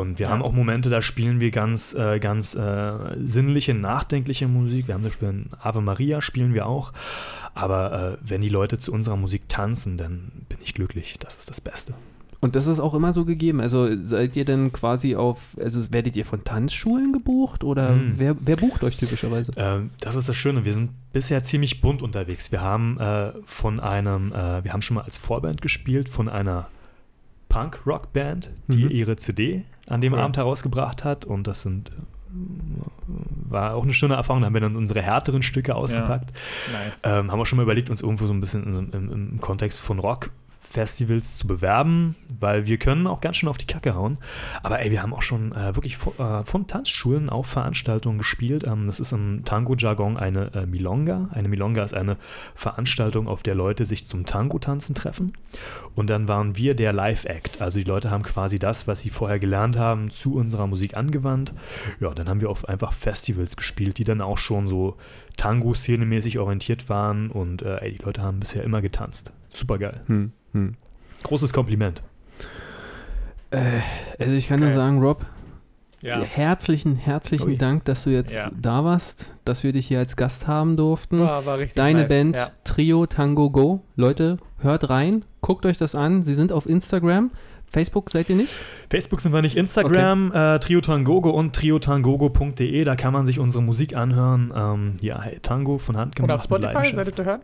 Und wir Ja. haben auch Momente, da spielen wir ganz, äh, ganz äh, sinnliche, nachdenkliche Musik. Wir haben zum Beispiel Ave Maria spielen wir auch. Aber äh, wenn die Leute zu unserer Musik tanzen, dann bin ich glücklich. Das ist das Beste. Und das ist auch immer so gegeben. Also seid ihr denn quasi auf, also werdet ihr von Tanzschulen gebucht oder Hm. wer, wer bucht euch typischerweise? Ähm, das ist das Schöne. Wir sind bisher ziemlich bunt unterwegs. Wir haben äh, von einem, äh, wir haben schon mal als Vorband gespielt von einer Punk-Rock-Band, die Mhm. ihre CD an dem Cool. Abend herausgebracht hat. Und das sind war auch eine schöne Erfahrung. Da haben wir dann unsere härteren Stücke ausgepackt. Nice. Ähm, haben wir schon mal überlegt, uns irgendwo so ein bisschen im, im, im Kontext von Rock Festivals zu bewerben, weil wir können auch ganz schön auf die Kacke hauen. Aber ey, wir haben auch schon äh, wirklich von, äh, von Tanzschulen auf Veranstaltungen gespielt. Ähm, das ist im Tango-Jargon eine äh, Milonga. Eine Milonga ist eine Veranstaltung, auf der Leute sich zum Tango-Tanzen treffen. Und dann waren wir der Live-Act. Also die Leute haben quasi das, was sie vorher gelernt haben, zu unserer Musik angewandt. Ja, dann haben wir auf einfach Festivals gespielt, die dann auch schon so Tango-Szene-mäßig orientiert waren. Und äh, ey, die Leute haben bisher immer getanzt. Super geil. Hm, hm. Großes Kompliment. Äh, also ich kann nur sagen, Rob, Ja. herzlichen, herzlichen Ui. Dank, dass du jetzt Ja. da warst, dass wir dich hier als Gast haben durften. War, war richtig Deine nice. Band Ja. Trio Tango Go. Leute, hört rein, guckt euch das an. Sie sind auf Instagram. Facebook seid ihr nicht? Facebook sind wir nicht, Instagram, äh, Trio Tangogo und triotangogo.de, da kann man sich unsere Musik anhören. Ähm, ja, hey, Tango von Hand Und gemacht. auf Spotify seid ihr zu hören?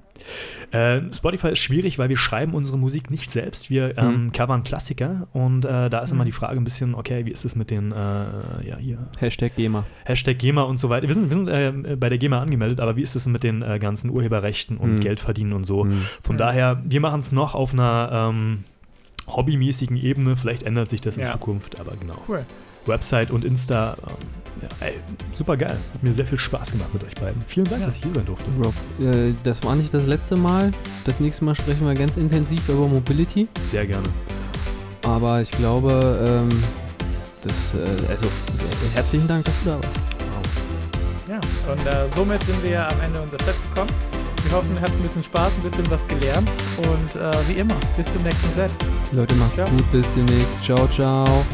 Äh, Spotify ist schwierig, weil wir schreiben unsere Musik nicht selbst. Wir ähm, Mhm. covern Klassiker und äh, da ist immer Mhm. die Frage ein bisschen, okay, wie ist es mit den, äh, ja, hier, Hashtag GEMA. Hashtag GEMA und so weiter. Wir sind, wir sind äh, bei der GEMA angemeldet, aber wie ist es mit den äh, ganzen Urheberrechten und Mhm. Geldverdienen und so? Hm. Von Mhm. daher, wir machen es noch auf einer ähm, hobbymäßigen Ebene. Vielleicht ändert sich das in Ja. Zukunft, aber genau. Cool. Website und Insta, ähm, ja, ey, super geil. Hat mir sehr viel Spaß gemacht mit euch beiden. Vielen Dank, Ja. dass ich hier sein durfte. Rob, äh, das war nicht das letzte Mal. Das nächste Mal sprechen wir ganz intensiv über Mobility. Sehr gerne. Aber ich glaube, ähm, das, äh, also äh, herzlichen Dank, dass du da warst. Ja, und äh, somit sind wir am Ende unseres Set gekommen. Wir hoffen, ihr habt ein bisschen Spaß, ein bisschen was gelernt. Und äh, wie immer, bis zum nächsten Set. Leute, macht's Ciao. gut, bis demnächst. Ciao, ciao.